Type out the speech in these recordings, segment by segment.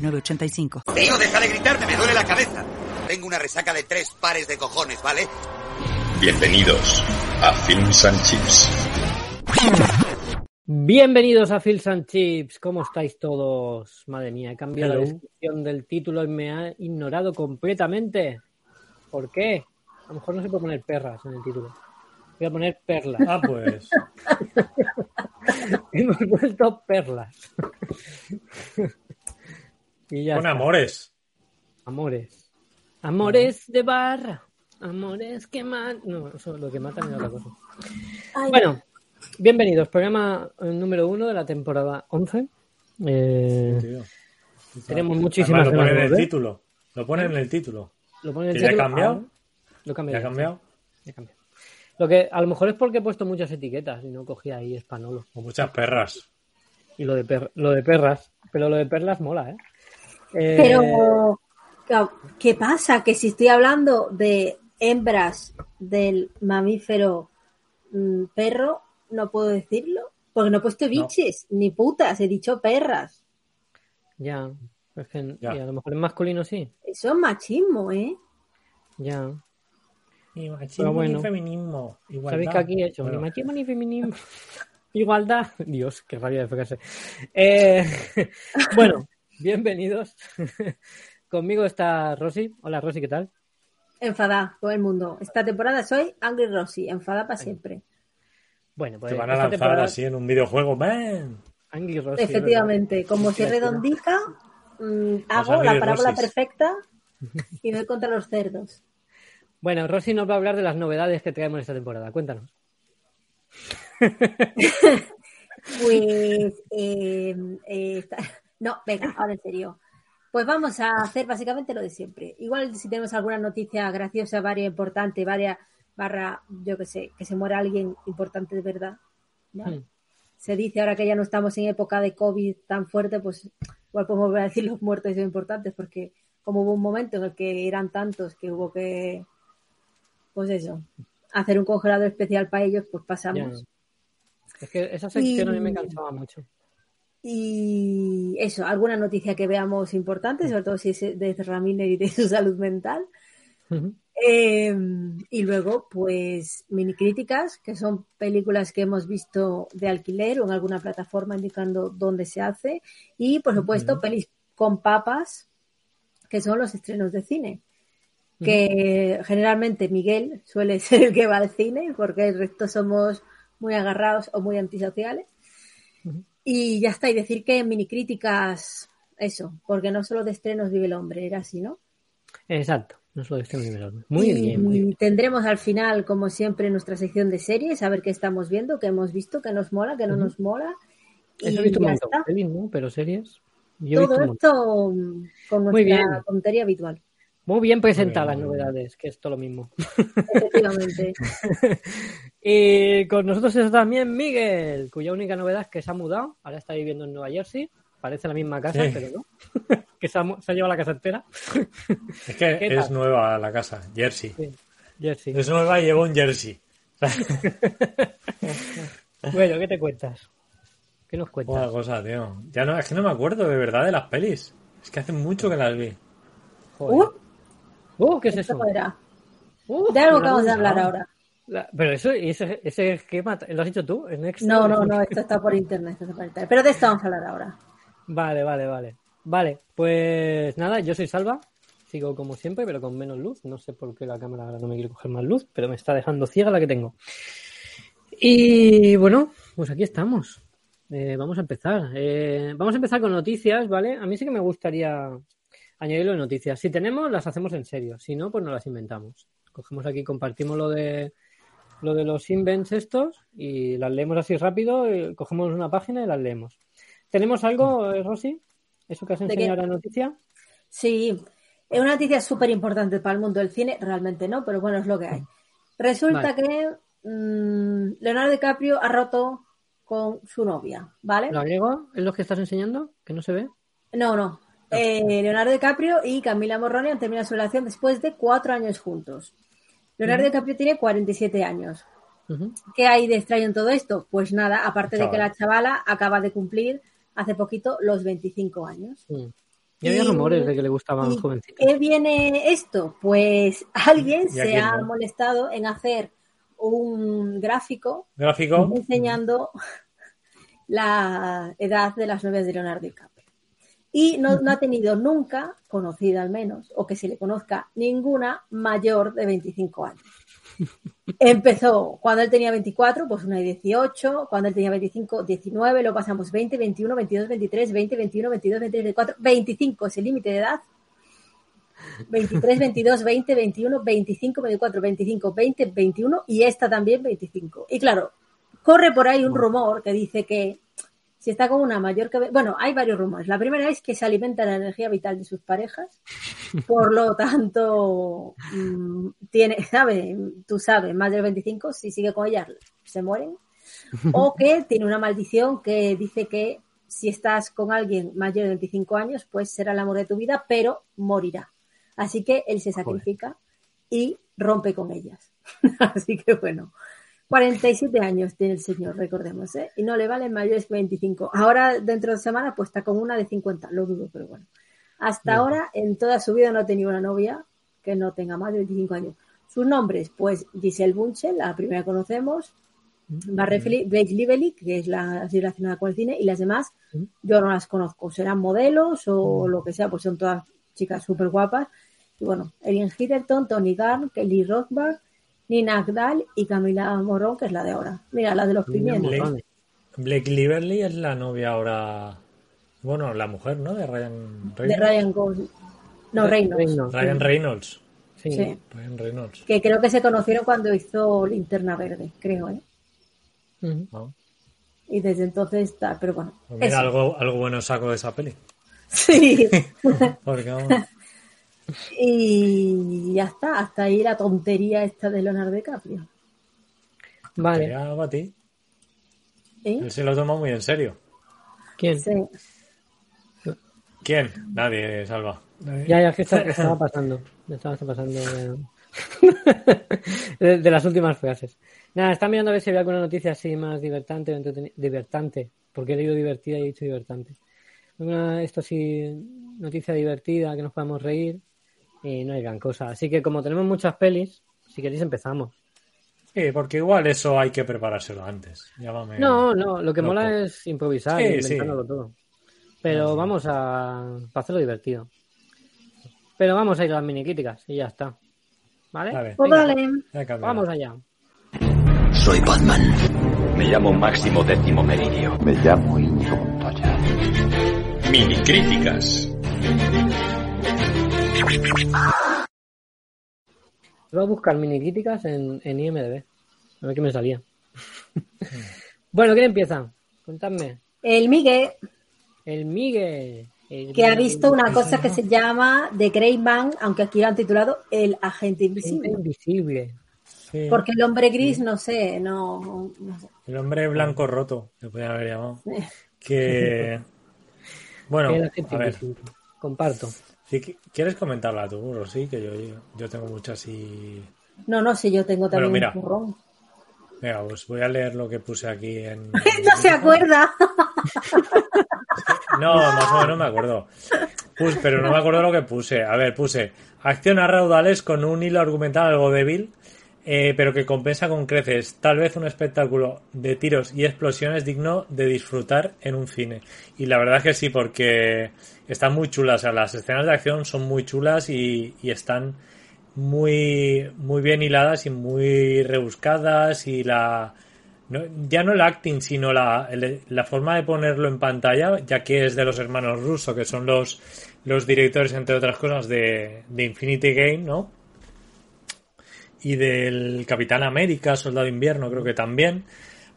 985. Tío, deja de gritarme, me duele la cabeza. Tengo una resaca de tres pares de cojones, ¿vale? Bienvenidos a Films and Chips. Bienvenidos a Films and Chips. ¿Cómo estáis todos? Madre mía, he cambiado la descripción del título y me ha ignorado completamente. ¿Por qué? A lo mejor no se puede poner perras en el título. Voy a poner perlas. Ah, pues. Hemos vuelto perlas. Y Con amores. Amores. Amores de barra. Amores que matan. No, eso lo que matan es otra cosa. Bueno, bienvenidos. Programa eh, número uno de la temporada 11. Eh, tenemos muchísimas Lo ponen en el título. Lo ponen en el título. ¿Lo ponen en el título? ha cambiado? Ah, lo cambiado. ¿Ya ha cambiado? Ya cambiado. Lo que a lo mejor es porque he puesto muchas etiquetas y no cogía ahí espanolo. O muchas perras. Y lo de, per lo de perras. Pero lo de perlas mola, ¿eh? Pero, ¿qué pasa? Que si estoy hablando de hembras del mamífero mm, perro, no puedo decirlo. Porque no he puesto biches, ni putas, he dicho perras. Ya, es que a lo mejor en masculino sí. Eso es machismo, ¿eh? Ya. Ni machismo ni feminismo. ¿Sabéis que aquí he hecho? Ni machismo ni feminismo. Igualdad. Dios, qué rabia de fregarse. Eh, bueno, bienvenidos. Conmigo está Rosy. Hola Rosy, ¿qué tal? Enfadada, todo el mundo. Esta temporada soy Angry Rosy, enfadada para siempre. Bueno, pues. Te van a lanzar así en un videojuego, man. Angry Rosy. Efectivamente, como si redondica, mm, hago la parábola perfecta y voy contra los cerdos. Bueno, Rosy nos va a hablar de las novedades que traemos esta temporada. Cuéntanos. pues eh, eh, no, venga, ahora en serio. Pues vamos a hacer básicamente lo de siempre. Igual si tenemos alguna noticia graciosa, varia importante, varia barra, yo que sé, que se muera alguien importante de verdad. Hmm. Se dice ahora que ya no estamos en época de COVID tan fuerte, pues igual podemos volver a decir los muertos son importantes, porque como hubo un momento en el que eran tantos que hubo que, pues eso, hacer un congelador especial para ellos, pues pasamos. Es que esa sección a mí me cansaba mucho. Y eso, alguna noticia que veamos importante, sobre todo si es de Ramírez y de su salud mental. Em, y luego, pues, mini críticas, que son películas que hemos visto de alquiler o en alguna plataforma indicando dónde se hace. Y, por supuesto, pelis con papas, que son los estrenos de cine. Que generalmente Miguel suele ser el que va al cine, porque el resto somos muy agarrados o muy antisociales. Y ya está, y decir que mini críticas, eso, porque no solo de estrenos vive el hombre, era así, ¿no? Exacto, no solo de estrenos vive el hombre. Muy bien, muy bien. Tendremos al final, como siempre, nuestra sección de series, a ver qué estamos viendo, qué hemos visto, qué nos mola, qué no nos mola. Eso he visto un Pero series. Todo esto con nuestra tontería habitual. Muy bien presentadas las novedades, que es todo lo mismo. Efectivamente. y con nosotros está también Miguel, cuya única novedad es que se ha mudado. Ahora está viviendo en Nueva Jersey. Parece la misma casa, pero no. que se ha, llevado la casa entera. es que es nueva la casa, Jersey. Jersey. Es nueva y lleva un Jersey. bueno, ¿qué te cuentas? ¿Qué nos cuentas? Una cosa, tío. Ya no, es que no me acuerdo de verdad de las pelis. Es que hace mucho que las vi. Joder. Uh, Uh, ¿qué es eso? Uh, de algo que vamos a hablar ahora. pero eso, ese, ese esquema, ¿lo has hecho tú? no, no, no, esto está por internet, Pero de esto vamos a hablar ahora. Vale, vale, vale. Vale, pues nada, yo soy Salva. Sigo como siempre, pero con menos luz. No sé por qué la cámara ahora no me quiere coger más luz, pero me está dejando ciega la que tengo. Y bueno, pues aquí estamos. Eh, vamos a empezar. Eh, vamos a empezar con noticias, ¿vale? A mí sí que me gustaría añadirlo en noticias. Si tenemos, las hacemos en serio. Si no, pues no las inventamos. Cogemos aquí, compartimos lo de lo de los invents estos y las leemos así rápido, cogemos una página y las leemos. ¿Tenemos algo, eh, Rosy? ¿Eso que has ¿De enseñado la noticia? Sí, es una noticia súper importante para el mundo del cine, realmente no, pero bueno, es lo que hay. Resulta que mm, Leonardo DiCaprio ha roto con su novia, ¿vale? ¿Lo griego es lo que estás enseñando? ¿Que no se ve? No, no. Eh, Leonardo DiCaprio y Camila Morrone han terminado su relación después de cuatro años juntos. Leonardo DiCaprio tiene 47 años. ¿Qué hay de extraño en todo esto? Pues nada, aparte de que la chavala acaba de cumplir hace poquito los 25 años. Y había rumores de que le gustaban ¿Y jovencitos. qué viene esto? Pues alguien ¿Y se ha no? molestado en hacer un gráfico Gráfico. enseñando la edad de las novias de Leonardo DiCaprio. Y no, no ha tenido nunca, conocida al menos, o que se le conozca, ninguna mayor de 25 años. Empezó cuando él tenía 24, pues una de 18, cuando él tenía 25, 19, lo pasamos 20, 21, 22, 23, 20, 21, 22, 23, 24, 25 es el límite de edad. 23, 22, 20, 21, 25, 24, 25, 20, 21 y esta también 25. Y claro, corre por ahí un rumor que dice que si está con una mayor que... Bueno, hay varios rumores. La primera es que se alimenta la energía vital de sus parejas, por lo tanto, mm, tiene, sabe, tú sabes, más de 25, si sigue con ellas, se mueren. O que tiene una maldición que dice que si estás con alguien mayor de 25 años, pues será el amor de tu vida, pero morirá. Así que él se sacrifica y rompe con ellas. Así que bueno, 47 años tiene el señor, recordemos, ¿eh? Y no le valen mayores que 25. Ahora, dentro de semana, pues está con una de 50, lo dudo, pero bueno. Hasta ahora, en toda su vida no ha tenido una novia que no tenga más de 25 años. Sus nombres, pues Giselle Bunchen, la primera que conocemos, Barre Feli- Blake Lively, que es la así relacionada con el cine, y las demás yo no las conozco. Serán modelos o lo que sea, pues son todas chicas súper guapas. Y bueno, Erin Hitterton, Tony Garn, Kelly Rothbard, Nina Agdal y Camila Morón, que es la de ahora. Mira, la de los pimientos. Blake, Blake Lively es la novia ahora. Bueno, la mujer, ¿no? De Ryan De Reynolds. Ryan Gosling. No, Reynolds. Reynolds, Ryan. Reynolds. Sí. Sí. Ryan Reynolds. Que creo que se conocieron cuando hizo Linterna Verde, creo, ¿eh? ¿no? Y desde entonces está, pero bueno. Pues mira, eso. algo, algo bueno saco de esa peli. Sí. Porque, vamos, y ya está, hasta ahí la tontería esta de Leonardo DiCaprio. Vale. ya. ¿Eh? Él se lo toma muy en serio. ¿Quién? Sí. ¿Quién? Nadie, Salva. Ya, ya, es que está- estaba pasando. Me estaba pasando de, de- de las últimas frases. Nada, está mirando a ver si había alguna noticia así más divertante o Divertante, porque he leído divertida y he dicho divertante. Alguna, esto sí, noticia divertida, que nos podamos reír. Y no hay gran cosa. Así que como tenemos muchas pelis, si queréis empezamos. Sí, porque igual eso hay que preparárselo antes. Llámame. No, no, lo que loco. mola es improvisar Sí, inventándolo todo. Pero vamos a, para hacerlo divertido. Pero vamos a ir a las mini críticas y ya está. ¿Vale? Vale. Pues vale. Vamos allá. Soy Batman. Me llamo Máximo Décimo Meridio. Me llamo Íñigo Montoya. Mini críticas. Voy a buscar mini críticas en, en IMDB. A ver qué me salía. bueno, ¿quién empieza? Contadme. El Miguel, El Miguel. el que ha visto una cosa que se llama The Grey Man, aunque aquí lo han titulado El Agente Gente Invisible. invisible. Sí. Porque el hombre gris, no sé, no, no sé. El hombre blanco roto, le podrían haber llamado. Que. Bueno, El a ver. invisible. Comparto. Si qui- ¿Quieres comentarla tú, Rosy? Que yo, yo tengo muchas y. No, no sé, yo tengo también Bueno, mira. un currón. Venga, pues voy a leer lo que puse aquí en. No se acuerda. No, más o menos me acuerdo. Pus- pero no me acuerdo lo que puse. A ver, puse acción a raudales con un hilo argumental algo débil, eh, pero que compensa con creces. Tal vez un espectáculo de tiros y explosiones digno de disfrutar en un cine. Y la verdad es que sí, porque están muy chulas. O sea, las escenas de acción son muy chulas y, están muy, muy bien hiladas y muy rebuscadas y la... ya no el acting, sino la, la forma de ponerlo en pantalla, ya que es de los hermanos Russo, que son los, los directores, entre otras cosas, de, de Infinity Game, ¿no? Y del Capitán América, Soldado Invierno, creo que también.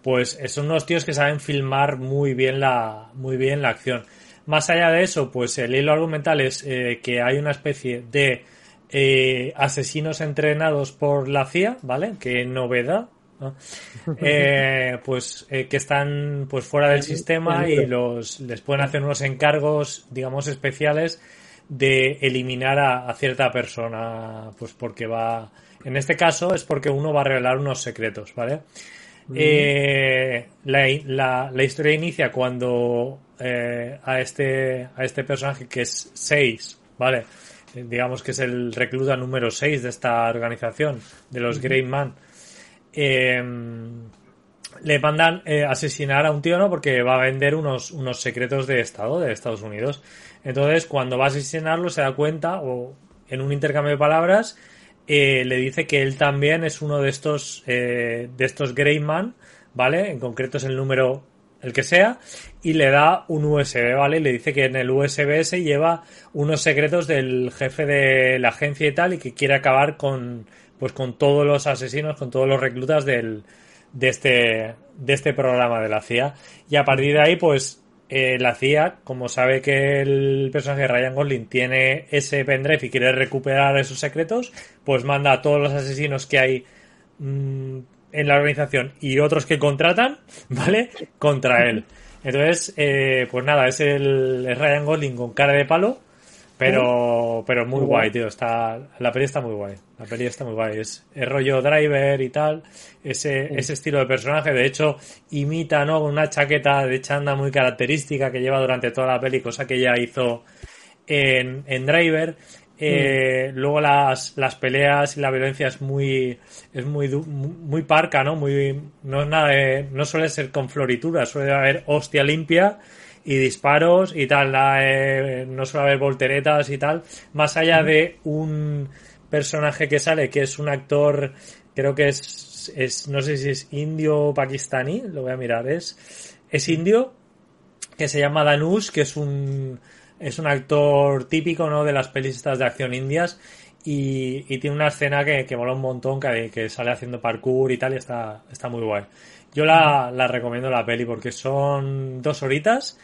Pues son unos tíos que saben filmar muy bien la, muy bien la acción. Más allá de eso, pues el hilo argumental es eh, que hay una especie de eh, asesinos entrenados por la CIA, ¿vale? Qué novedad. ¿no? Eh, pues que están pues fuera del sistema y los les pueden hacer unos encargos digamos especiales de eliminar a, a cierta persona pues porque va en este caso es porque uno va a revelar unos secretos vale Eh, la, la- la historia inicia cuando eh, a este a este personaje que es 6 vale Eh, digamos que es el recluta número 6 de esta organización de los Great Man eh, le mandan eh, asesinar a un tío, ¿no? Porque va a vender unos, unos secretos de Estado de Estados Unidos. Entonces, cuando va a asesinarlo, se da cuenta, o en un intercambio de palabras, eh, le dice que él también es uno de estos, eh, de estos Greyman, ¿vale? En concreto es el número, el que sea, y le da un USB, ¿vale? Y le dice que en el USB ese lleva unos secretos del jefe de la agencia y tal, y que quiere acabar con, pues con todos los asesinos, con todos los reclutas del, de este, de este programa de la CIA. Y a partir de ahí, pues, eh, la CIA, como sabe que el personaje de Ryan Gosling tiene ese pendrive y quiere recuperar esos secretos, pues manda a todos los asesinos que hay mm, en la organización y otros que contratan, ¿vale? Contra él. Entonces, eh, pues nada, es el es Ryan Gosling con cara de palo, pero, pero muy guay, tío. Está, la peli está muy guay. La peli está muy guay. Es, es rollo driver y tal. Ese, ese estilo de personaje. De hecho, imita, ¿no? Una chaqueta de chanda muy característica que lleva durante toda la peli, cosa que ella hizo en, en Driver. Eh, Luego las, las peleas y la violencia es muy, es muy, muy parca, ¿no? Muy, no es nada de- no suele ser con florituras, suele haber hostia limpia y disparos y tal, de- no suele haber volteretas y tal. Más allá de un personaje que sale, que es un actor, creo que es, es no sé si es indio o pakistaní, lo voy a mirar, es, es indio, que se llama Danush, que es un es un actor típico ¿no? de las pelis estas de acción indias y, y tiene una escena que, que mola un montón que, que sale haciendo parkour y tal y está, está muy guay. Yo la, la recomiendo la peli porque son dos horitas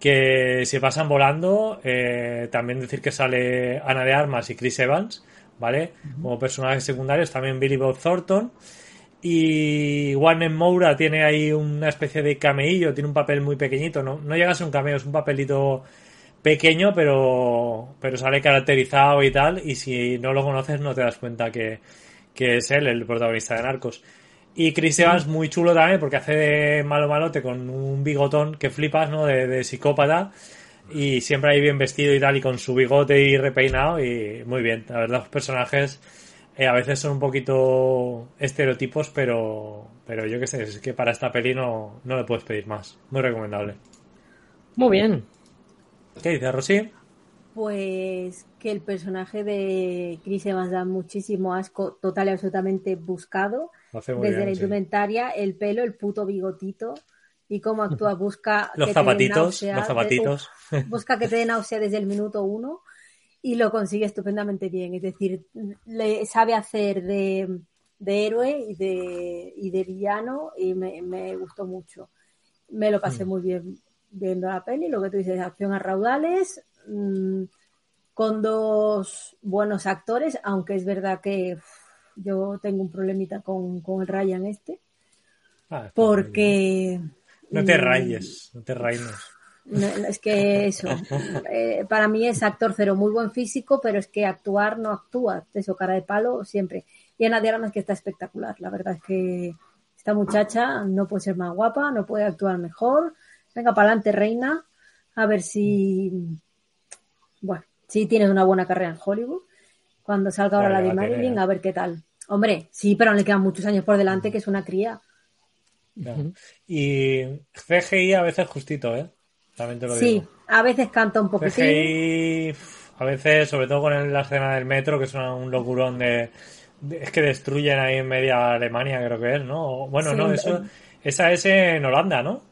que se pasan volando. eh, también decir que sale Ana de Armas y Chris Evans, ¿vale? Como personajes secundarios, también Billy Bob Thornton. Y Warren Moura tiene ahí una especie de cameillo, tiene un papel muy pequeñito, no, no llega a ser un cameo, es un papelito pequeño, pero, pero sale caracterizado y tal, y si no lo conoces no te das cuenta que, que es él, el protagonista de Narcos. Y Chris Evans muy chulo también, porque hace de malo malote con un bigotón que flipas, ¿no? De, de psicópata, y siempre ahí bien vestido y tal, y con su bigote y repeinado, y muy bien. La verdad, los personajes eh, a veces son un poquito estereotipos, pero, pero yo qué sé, es que para esta peli no, no le puedes pedir más. Muy recomendable. Muy bien. ¿Qué dices, Rosy? Pues que el personaje de Chris Evans da muchísimo asco, total y absolutamente buscado. Desde bien, la sí. indumentaria, el pelo, el puto bigotito y cómo actúa, busca Los que te zapatitos, náusea, los de- zapatitos. busca que te dé náusea desde el minuto uno y lo consigue estupendamente bien. Es decir, le sabe hacer de, de héroe y de, y de villano y me, me gustó mucho. Me lo pasé Mm. muy bien viendo la peli, lo que tú dices, acción a raudales, mm, con dos buenos actores, aunque es verdad que yo tengo un problemita con, con el Ryan este, Ah, porque... No te mm, rayes, no te rayes. no, es que eso, eh, para mí es actor cero, muy buen físico, pero es que actuar no actúa, eso, cara de palo siempre. Y Ana de Armas que está espectacular, la verdad es que esta muchacha no puede ser más guapa, no puede actuar mejor. Venga, para adelante, reina, a ver si, bueno, si tienes una buena carrera en Hollywood. Cuando salga ahora Vale, la de. Marilyn, a ver qué tal. Hombre, sí, pero le quedan muchos años por delante, que es una cría. Ya. Y CGI a veces justito, ¿eh? También te lo Sí, digo. a veces canta un poquitín. CGI, a veces, sobre todo con la escena del metro, que es un locurón de, de- Es que destruyen ahí en media Alemania, creo que es, ¿no? Bueno, Sí, no, eso, esa es en Holanda, ¿no?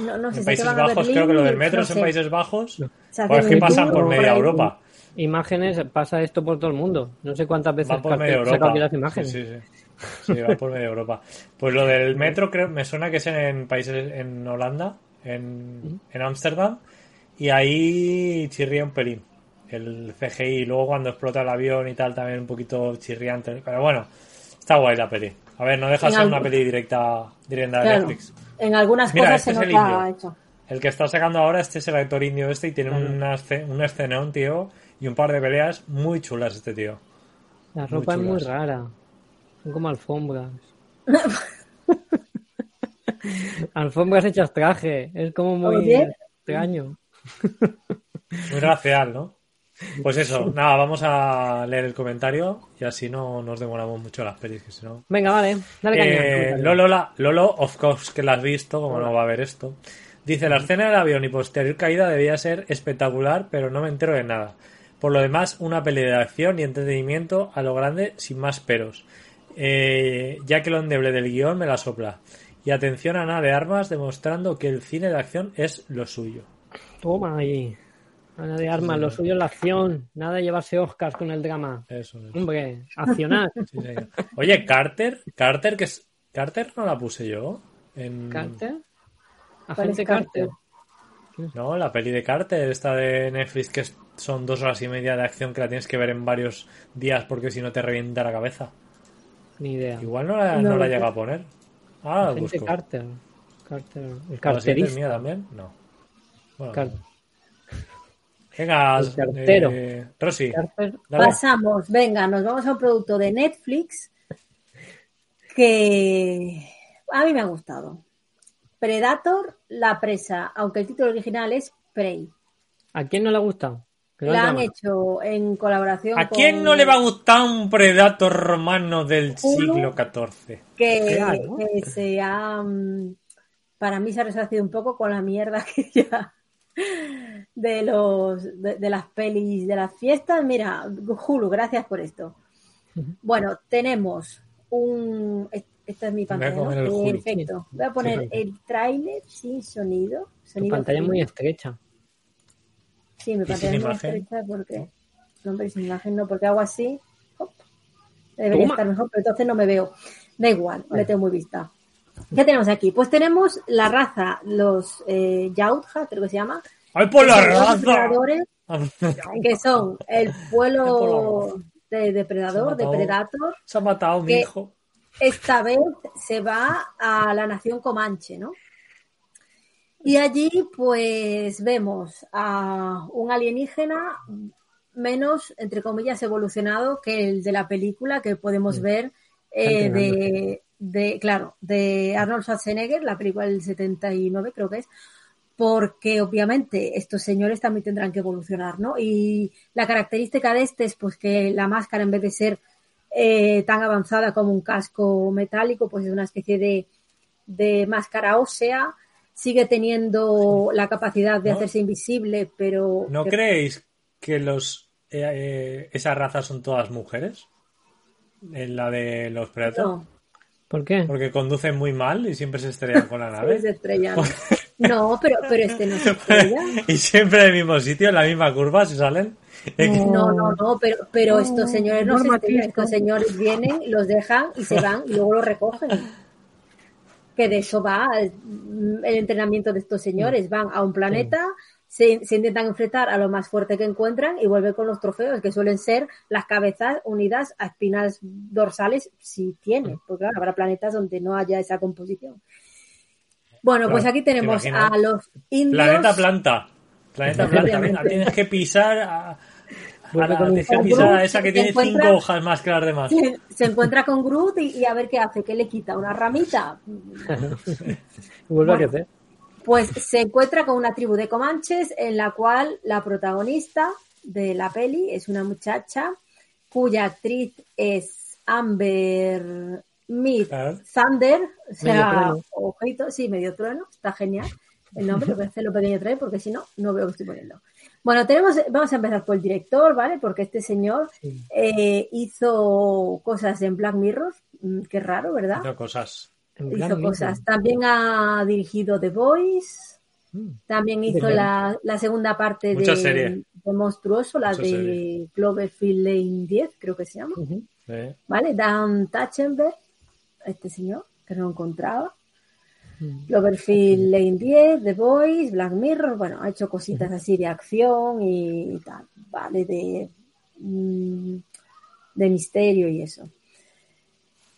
No, no sé En si Países Bajos, Berlín creo que lo y- del metro no es en sé. Países Bajos. Hace Pues es que pasan por media. Europa. Imágenes, pasa esto por todo el mundo. No sé cuántas veces Van por media Europa. las imágenes. Sí, sí, sí. Sí, van por media Europa. Pues lo del metro creo, me suena que es en países en Holanda, en en Ámsterdam. Y ahí chirría un pelín el CGI. Luego cuando explota el avión y tal, también un poquito chirriante. Pero bueno, está guay la peli. A ver, no deja de ser una peli directa, directa de Claro. Netflix. En algunas Mira, cosas este se es el nota hecho. El que está sacando ahora, este es el actor indio este y tiene una esce- un escenón, tío, y un par de peleas muy chulas este tío. La Muy ropa es muy rara. Son como alfombras. alfombras hechas traje. Es como muy extraño. Muy racial, ¿no? Pues eso, nada, vamos a leer el comentario y así no nos demoramos mucho las pelis, que si no... Venga, vale. Dale. Eh. Lolo, la- Lolo, of course que la has visto, como no va a ver esto. Dice, la escena del avión y posterior caída debía ser espectacular, pero no me entero de nada. Por lo demás, una peli de acción y entretenimiento a lo grande, sin más peros. Eh, ya que lo endeble del guion me la sopla. Y atención a nada de armas, demostrando que el cine de acción es lo suyo. Toma ahí. Nada de armas, lo suyo es la acción. Nada de llevarse Oscars con el drama. Eso es. Hombre, accionar. Sí. Oye, Carter, Carter, que es... Carter no la puse yo. En... Carter. ¿Cuál es Agente Carter? Carter. No, la peli de Carter, esta de Netflix, que es- son dos horas y media de acción que la tienes que ver en varios días porque si no te revienta la cabeza. Ni idea. Igual no la, No no la llega a poner. Ah, la busco. Carter. Carter. El ¿La siguiente es carterista. mía también? No. Bueno, Car- venga, El cartero. eh, Rosy. Pasamos, venga, nos vamos a un producto de Netflix que a mí me ha gustado. Predator, la presa, aunque el título original es Prey. ¿A quién no le gusta? Que no La han hecho en colaboración ¿A con quién no le va a gustar un Predator romano del siglo XIV? que, Claro. que se ha mm, para mí se ha resarcido un poco con la mierda que ya de los de, de las pelis de las fiestas mira Hulu gracias por esto bueno tenemos un es- esta es mi Voy a pantalla Hulu. perfecto voy a poner Sí. el tráiler sin sonido Tu sonido pantalla es muy estrecha. sí mi ¿Y sin pantalla es muy estrecha porque no sin imagen no porque hago así hop, debería Toma. estar mejor pero entonces no me veo da igual le tengo muy vista ¿Qué tenemos aquí? Pues tenemos la raza, los eh, Yautja, creo que se llama. ¡Ay, por la raza! que son el pueblo de depredador, Se ha de matado. Predator. Se ha matado mi hijo. Esta vez se va a la nación Comanche, ¿no? Y allí, pues, vemos a un alienígena menos, entre comillas, evolucionado que el de la película que podemos ver eh, de, de, claro, de Arnold Schwarzenegger, la película del 79 creo que es, porque obviamente estos señores también tendrán que evolucionar, ¿no? Y la característica de este es pues que la máscara en vez de ser eh, tan avanzada como un casco metálico, pues es una especie de, de máscara ósea, sigue teniendo la capacidad de ¿No? hacerse invisible, pero... ¿No que- creéis que los eh, eh, esas razas son todas mujeres? En la de los Predator. No, ¿Por qué? Porque conducen muy mal y siempre se estrellan con la se nave. estrellan. No, pero, pero este no se estrella. y siempre en el mismo sitio, en la misma curva, si salen. No, no, no, pero, pero estos señores no se estrellan, estos señores vienen, los dejan y se van y luego los recogen. Que de eso va mm, el entrenamiento de estos señores. Van a un planeta, se, se intentan enfrentar a lo más fuerte que encuentran y vuelven con los trofeos, que suelen ser las cabezas unidas a espinas dorsales, si tiene, porque claro, habrá planetas donde no haya esa composición. Bueno, pues aquí tenemos a los indios. Planeta planta. Planeta planta. Venga, tienes que pisar a, a la- con un tienes que Groot, pisar a esa que tiene cinco hojas más que las demás. se, se encuentra con Groot y, y a ver qué hace, qué le quita, una ramita. Vuelve a Bueno. crecer. Pues se encuentra con una tribu de comanches en la cual la protagonista de la peli es una muchacha cuya actriz es Amber Claro. Thunder, o sea, ojito, sí, medio trueno, está genial el nombre, lo voy a hacerlo pequeño traer porque si no, no veo que estoy poniendo. Bueno, tenemos, vamos a empezar por el director, ¿vale? Porque este señor Sí. eh, hizo cosas en Black Mirror, mm, qué raro, ¿verdad? Hizo cosas. En hizo cosas. También ha dirigido The Voice. Mm. También hizo la, la segunda parte de, serie. de Monstruoso, la Mucha de serie. Cloverfield Lane 10, creo que se llama. ¿Vale? Dan Tachenberg, este señor, que no encontraba. Cloverfield Lane 10, The Boys, Black Mirror, bueno, ha hecho cositas así de acción y tal, vale, de, mm, de misterio y eso.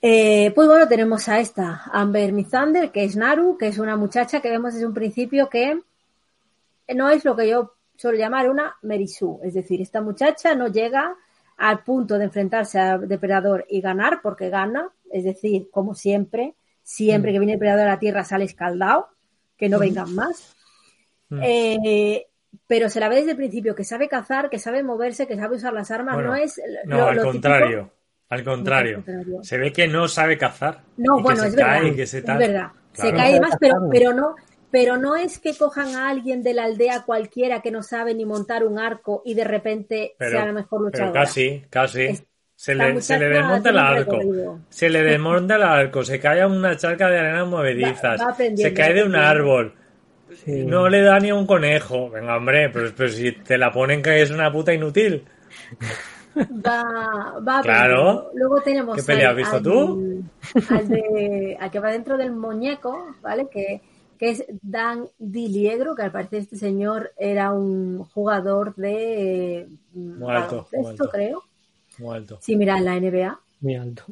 Eh, pues bueno, tenemos a esta Amber Mithander, que es Naru, que es una muchacha que vemos desde un principio que no es lo que yo suelo llamar una Merisu. Es decir, esta muchacha no llega al punto de enfrentarse al depredador y ganar porque gana. Es decir, como siempre, siempre que viene el depredador a la Tierra sale escaldado, que no vengan más. Mm. Eh, pero se la ve desde el principio, que sabe cazar, que sabe moverse, que sabe usar las armas, Bueno, no es No, lo- al lo contrario. Al contrario. Se ve que no sabe cazar. No, y que bueno, se es cae verdad. y que se es verdad. Se cae más, pero, pero no, pero no es que cojan a alguien de la aldea cualquiera que no sabe ni montar un arco y de repente Pero, sea la mejor pero luchadora. casi, casi. Es- Se le, se le desmonta el arco. recorrido. Se le desmonta el arco. Se cae a una charca de arena movedizas. Va- va se cae de un árbol. Sí. No le da ni a un conejo. Venga, hombre, pero, pero si te la ponen que es una puta inútil. Va, va Claro. Luego tenemos ¿Qué pelea al- has visto al- tú? Al, de, al que va dentro del muñeco, ¿vale? Que, que es Dan Diliegro, que al parecer este señor era un jugador de Muy alto, baloncesto, muy alto. creo. Muy alto. Sí, mira, en la NBA. Muy alto.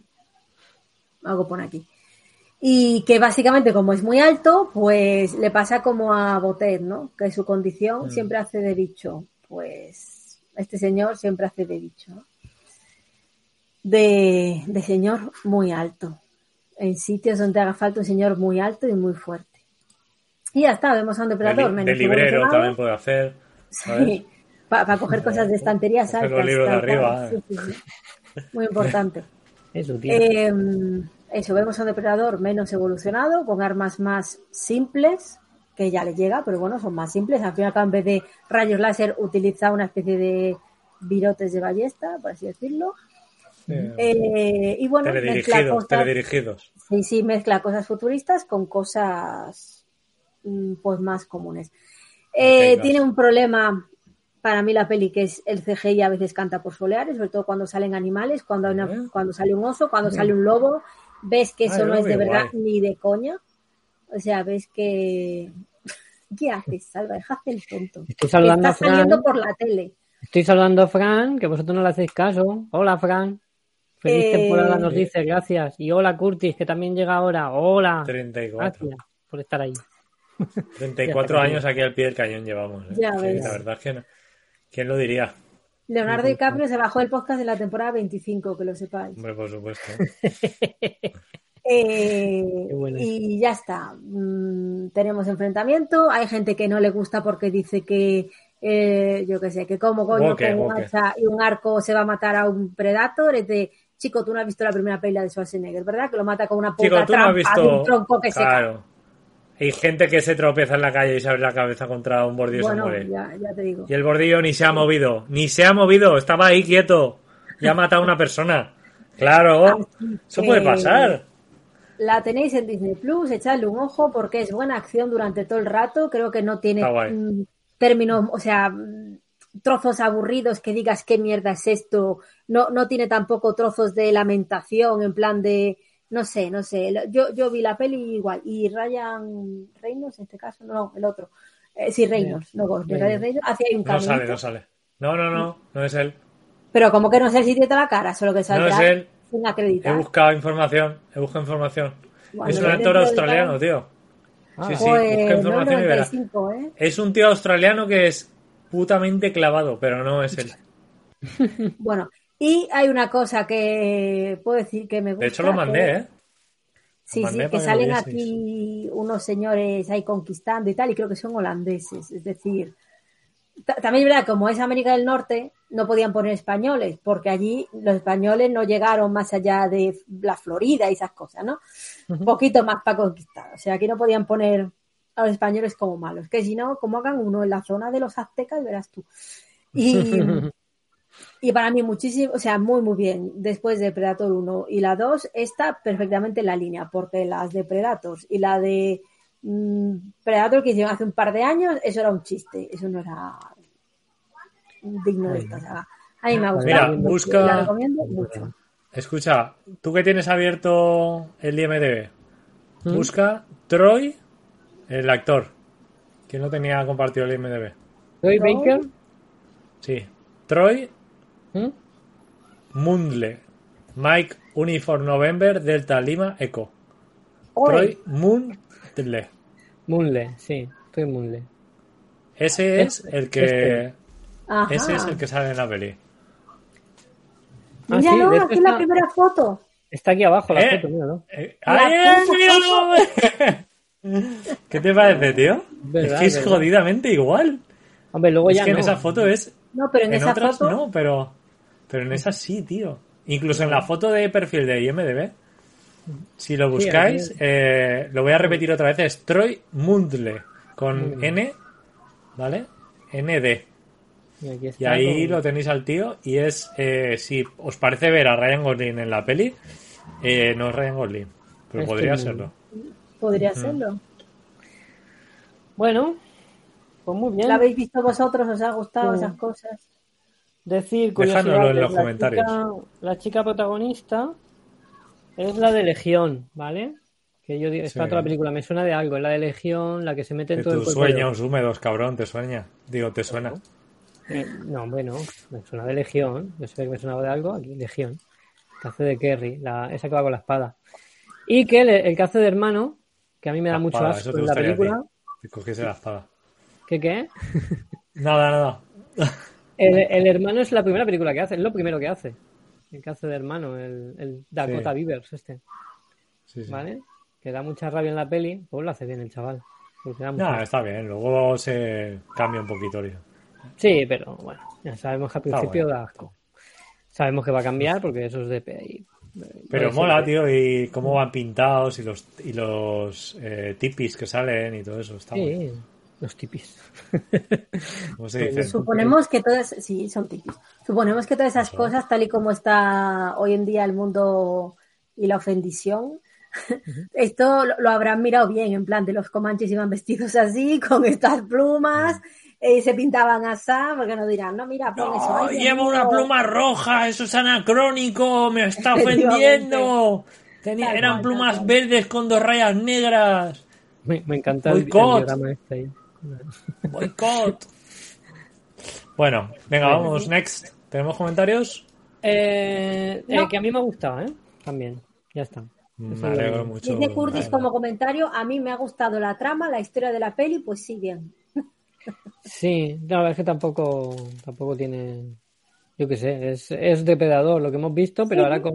algo pone aquí. Y que básicamente como es muy alto, pues le pasa como a Botet, ¿no? Que su condición Mm. siempre hace de bicho. Pues este señor siempre hace de bicho. ¿no? De, de señor muy alto. En sitios donde haga falta un señor muy alto y muy fuerte. Y ya está, vemos a un De, depredador li- menos de librero también puede hacer. ¿sabes? Sí, para coger cosas de estanterías Coger los altas. libros de arriba, Sí, sí, sí. Muy importante. Eso, tío. Eh, eso, vemos a un depredador menos evolucionado, con armas más simples, que ya le llega, pero bueno, son más simples. Al fin y al cabo, en vez de rayos láser, utiliza una especie de virotes de ballesta, por así decirlo. Eh, Eh, y bueno, mezcla teledirigidos, cosas, teledirigidos. sí, sí, mezcla cosas futuristas con cosas mm, pues más comunes. Eh, tiene un problema para mí la peli que es el CGI a veces canta por soleares, sobre todo cuando salen animales, cuando, hay una- ¿Eh? cuando sale un oso, cuando sale un lobo, ves que Ah, eso no es de verdad ni de coña. O sea, ves que... ¿Qué haces, Salva? Déjate el tonto. Estoy saludando a está saliendo Fran. por la tele. Estoy saludando a Fran, que vosotros no le hacéis caso. Hola, Fran. Feliz Eh, temporada nos dice, gracias. Y hola, Curtis, que también llega ahora. Hola. 34. Gracias por estar ahí. 34 Ya, años aquí al pie del cañón llevamos. ¿eh? Ya Sí, ves. la verdad es que no. ¿Quién lo diría? Leonardo DiCaprio se bajó el podcast de la temporada 25, que lo sepáis. Hombre, por supuesto. Eh, y ya está. Mm, tenemos enfrentamiento. Hay gente que no le gusta porque dice que, eh, yo qué sé, que como coño con hacha y un arco se va a matar a un predator. Es de, chico, tú no has visto la primera pelea de Schwarzenegger, ¿verdad? Que lo mata con una puta Chico, tú no trampa has visto. de un tronco que se cae. Hay gente que se tropieza en la calle y se abre la cabeza contra un bordillo y se muere. ya, ya te digo. Y el bordillo ni se ha movido. Ni se ha movido. Estaba ahí quieto. Ya ha matado a una persona. Claro. Así Eso puede pasar. La tenéis en Disney Plus, echadle un ojo porque es buena acción durante todo el rato. Creo que no tiene mm, términos, o sea, mm, trozos aburridos que digas qué mierda es esto. No, no tiene tampoco trozos de lamentación en plan de, no sé, no sé. Yo, yo vi la peli igual. Y Ryan Reynolds, en este caso, no, el otro. Eh, sí, Reynolds, no Gosling. Ryan Reynolds ahí un No cameo. sale, no sale. No, no, no. No es él. Pero como que no sé si tiene la cara, solo que saldrá es él. sin He acreditar. buscado información. He buscado información. Bueno, es un actor australiano, tío. Sí, sí. Pues, Busca no, información y verás. 95, ¿eh? Es un tío australiano que es putamente clavado, pero no es él. Bueno, y hay una cosa que puedo decir que me gusta. De hecho, lo mandé, que- ¿eh? Sí, sí, que salen aquí unos señores ahí conquistando y tal, y creo que son holandeses. Es decir, ta- también es verdad, como es América del Norte, no podían poner españoles, porque allí los españoles no llegaron más allá de la Florida y esas cosas, ¿no? Un poquito más para conquistar. O sea, aquí no podían poner a los españoles como malos, que si no, como hagan uno en la zona de los aztecas, verás tú. Y, y para mí muchísimo, o sea, muy, muy bien. Después de Predator 1 y la 2 está perfectamente en la línea, porque las de Predators y la de mm, Predator que hicieron hace un par de años, eso era un chiste, eso no era digno de esta saga. A mí me ha gustado. Mira, busca- La recomiendo mucho. Escucha, tú que tienes abierto el IMDB, ¿Mm? Busca Troy, el actor. ¿Quién lo tenía compartido el IMDB? Troy Baker. Sí. Troy ¿Mm? Mundle. Mike Uniform November Delta Lima Echo. Ole. Troy Mundle. Munle, sí, Troy Munle. Ese es Este, el que. este. Ese es el que sale en la peli. Ah, Míralo, sí, aquí la está- primera foto. Está aquí abajo la ¿Eh? foto, míralo. Eh, La ¡Ay, míralo! ¿Qué te parece, tío? Verdad, es que es verdad. jodidamente igual. Hombre, luego es ya que en esa foto es. No, pero en, En esa otras foto. no, pero. Pero en esas sí, tío. Incluso en la foto de perfil de IMDB. Si lo buscáis, eh, lo voy a repetir otra vez. Es Troy Mundle. Con. N. ¿Vale? ND. Y, aquí Y ahí con- lo tenéis al tío. Y es. eh, si os parece ver a Ryan Gosling en la peli, eh, no es Ryan Gosling. Pero Es podría que- serlo. Podría serlo. Bueno, pues muy bien. ¿La habéis visto vosotros? ¿Os ha gustado Sí. esas cosas? Decir, Déjanoslo en los la comentarios. chica- la chica protagonista es la de Legión, ¿vale? Que yo digo, está Sí. toda la película, me suena de algo, es la de Legión, la que se mete en De todo el tus cuerpo. de- sueños húmedos, cabrón, te sueña. Digo, te suena. Eh, No, bueno, me suena de Legión, yo sé que me sonaba de algo, aquí, Legión, que hace de Kerry, la, esa que va con la espada. Y que el, el que hace de hermano, que a mí me da La mucho asco en la película, Te cogiese la espada. ¿qué qué? Nada, nada. El, el hermano es la primera película que hace, es lo primero que hace. El que hace de hermano, el, el Dakota Sí. Beavers, este, Sí, sí. ¿vale? Que da mucha rabia en la peli, pues lo hace bien el chaval. da No, está bien. Luego se cambia un poquito. Sí, pero bueno, ya sabemos que al principio bueno. da asco. Sabemos que va a cambiar porque eso es de PI. Pero mola, tío, y cómo van pintados y los y los eh, tipis que salen y todo eso. Está bueno. Los tipis. ¿Cómo se dice? Suponemos que todas, sí, son tipis. Suponemos que todas esas Eso. cosas, tal y como está hoy en día el mundo y la ofendición, esto lo, lo habrán mirado bien, en plan de los comanches iban vestidos así, con estas plumas, y se pintaban así, porque no dirán, no, mira, pon eso. No, ay, Dios lleva una mío". pluma roja, eso es anacrónico, me está ofendiendo. Tenía- eran plumas verdes con dos rayas negras. Me, me encanta el, el Boicot. diagrama este ahí. Boicot. Bueno, venga, vamos, next. ¿Tenemos comentarios? Eh, No. eh, que a mí me ha gustado, ¿eh? También, ya está. Me alegro mucho. Dice Curtis Vale. como comentario, a mí me ha gustado la trama, la historia de la peli, pues sí, bien. Sí, la verdad es que tampoco, tampoco tiene, yo qué sé, es, es depredador lo que hemos visto, pero Sí. ahora con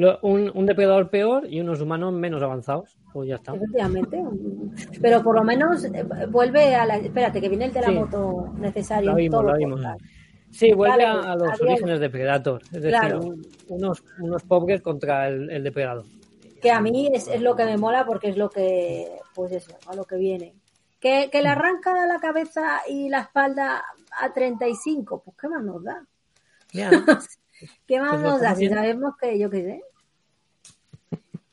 lo- un, un depredador peor y unos humanos menos avanzados, pues ya está. Efectivamente. Pero por lo menos eh, vuelve a la... Espérate, que viene el de la Sí. moto necesario. Lo vimos, todo lo vimos. Sí, vuelve a, a los orígenes de Predator, es decir, Claro. unos, unos pobres contra el, el depredador. Que a mí es, es lo que me mola porque es lo que, pues eso, a lo que viene. Que, que le arranca la cabeza y la espalda a 35, pues ¿qué más nos da? Ya, ¿Qué más Pues lo nos da? Si sabemos que, yo qué sé.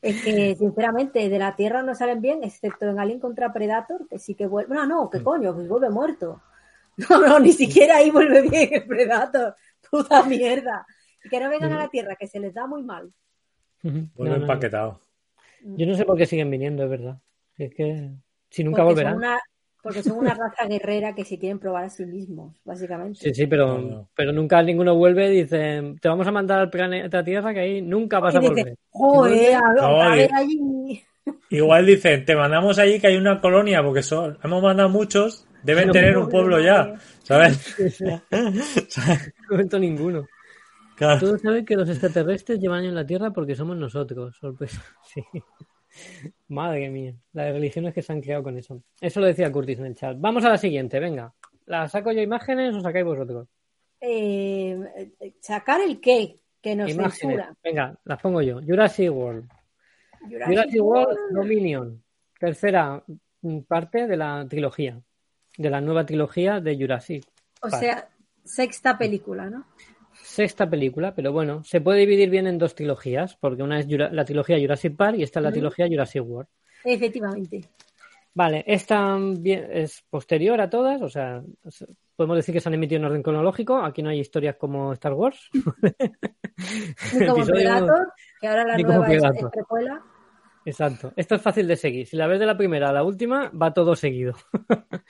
Es que, sinceramente, de la Tierra no salen bien, excepto en Alien contra Predator, que sí que vuelve. No, no, Mm. ¿qué coño? Pues vuelve muerto. No, no, ni siquiera ahí vuelve bien el Predator. Puta mierda. Y que no vengan a la Tierra, que se les da muy mal. Vuelve No, no, no. empaquetado. Yo no sé por qué siguen viniendo, es verdad. Si Es que si nunca Porque volverán. son una- porque son una raza guerrera que se quieren probar a sí mismos, básicamente. Sí, sí, pero, pero nunca ninguno vuelve. Dicen, te vamos a mandar al planeta Tierra que ahí nunca vas a Y dice, volver. Joder, a, ver- No, a y- ver allí. Igual dicen, te mandamos allí que hay una colonia, porque son, hemos mandado muchos, deben No, tener un pueblo no, ya. ¿sabes? No momento ninguno. Claro. Todos saben que los extraterrestres llevan en la Tierra porque somos nosotros. Sorpresa. Sí. Madre mía. Las religiones que se han creado con eso. Eso lo decía Curtis en el chat. Vamos a la siguiente, venga. ¿La saco yo imágenes o sacáis vosotros? Eh, sacar el qué, que nos imágenes. censura. Venga, las pongo yo. Jurassic World. Jurassic Jurassic World World. Dominion. Tercera parte de la trilogía. De la nueva trilogía de Jurassic. O Park. sea, sexta película, ¿no? Sexta película, pero bueno, se puede dividir bien en dos trilogías, porque una es la trilogía Jurassic Park y esta es la trilogía Jurassic World. Efectivamente. Vale, esta es posterior a todas, o sea, podemos decir que se han emitido en orden cronológico. Aquí no hay historias como Star Wars. Ni como Predator, que ahora la nueva es, es precuela. Exacto. Esto es fácil de seguir. Si la ves de la primera a la última, va todo seguido.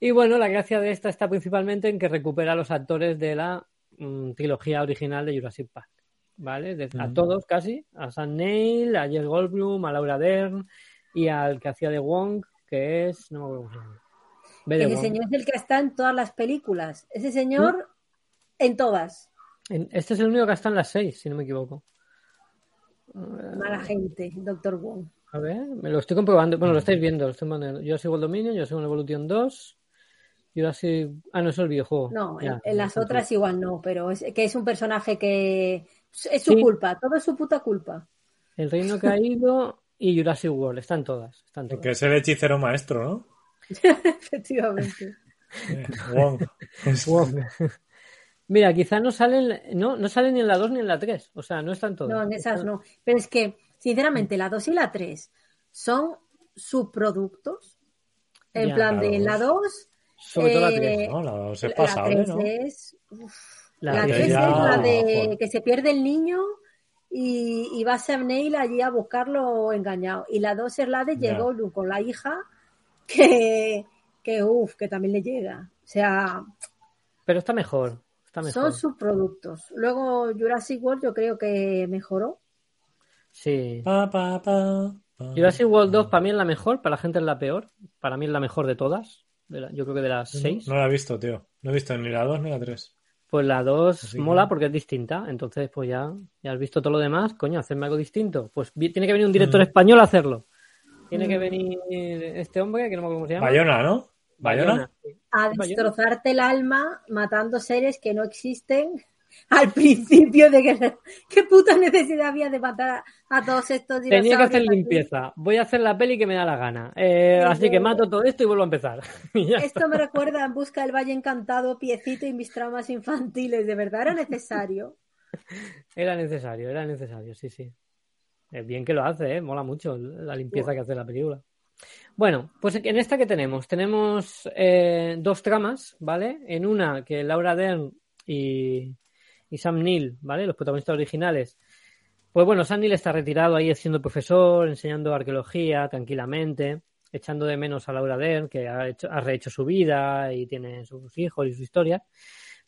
y bueno, la gracia de esta está principalmente en que recupera a los actores de la mm, trilogía original de Jurassic Park. ¿Vale? De- a Mm. todos casi. A Sam Neill, a Jeff Goldblum, a Laura Dern y al que hacía de Wong, que es. No me acuerdo cómo se llama. Ese Wong. señor es el que está en todas las películas. Ese señor en todas. En- Este es el único que está en las seis, si no me equivoco. Mala gente, Doctor Wong. A ver, me lo estoy comprobando. Bueno, lo estáis viendo. Lo estoy mandando. Jurassic World Dominion, Jurassic World Evolution 2. Jurassic... Ah, no, es el videojuego. No, Ya, en, en las otras igual no, pero es que es un personaje que es su Sí. culpa, todo es su puta culpa. El Reino Caído y Jurassic World. Están todas. Están todas. Que es el hechicero maestro, ¿no? Efectivamente. Eh, Wong. Wong. Mira, quizás no salen, no, no salen ni en la 2 ni en la 3. O sea, no están todas. No, en esas no. Pero es que, sinceramente, la 2 y la 3 son subproductos. En Ya, plan la de dos. la 2. Sobre todo la eh, 3. No, la es la pasable, 3 ¿no? es. uf, La La tres 3 es la de joder. que se pierde el niño y, y va Sam Neill allí a buscarlo engañado. Y la 2 es la de. Llegó con la hija, que, que uff, que también le llega. O sea, Pero está mejor. Está mejor. son subproductos. Luego Jurassic World yo creo que mejoró. Sí. Pa, pa, pa, pa. Jurassic World 2 para mí es la mejor, para la gente es la peor. Para mí es la mejor de todas. De la- yo creo que de las 6. No la he visto, tío. No he visto ni la 2 ni la 3. Pues la 2 Así que- mola porque es distinta. Entonces, pues ya, ya has visto todo lo demás. Coño, hacerme algo distinto. Pues tiene que venir un director español a hacerlo. Tiene que venir este hombre, que no me acuerdo cómo se llama. Bayona, ¿no? Bayona. sí. A destrozarte el alma matando seres que no existen al principio de que qué puta necesidad había de matar a, a todos estos Tenía que dinosaurios hacer limpieza. Voy a hacer la peli que me da la gana. Eh, Sí, así que mato todo esto y vuelvo a empezar. Esto me recuerda en busca del Valle Encantado, Piecito y mis traumas infantiles. ¿De verdad era necesario? Era necesario, era necesario, sí, sí. Es bien que lo hace, ¿eh? Mola mucho la limpieza que hace la película. Bueno, pues en esta que tenemos, tenemos eh, dos tramas, ¿vale? En una que Laura Dern y, y Sam Neill, ¿vale? Los protagonistas originales. Pues bueno, Sam Neill está retirado ahí siendo profesor, enseñando arqueología tranquilamente, echando de menos a Laura Dern, que ha, hecho, ha rehecho su vida y tiene sus hijos y su historia.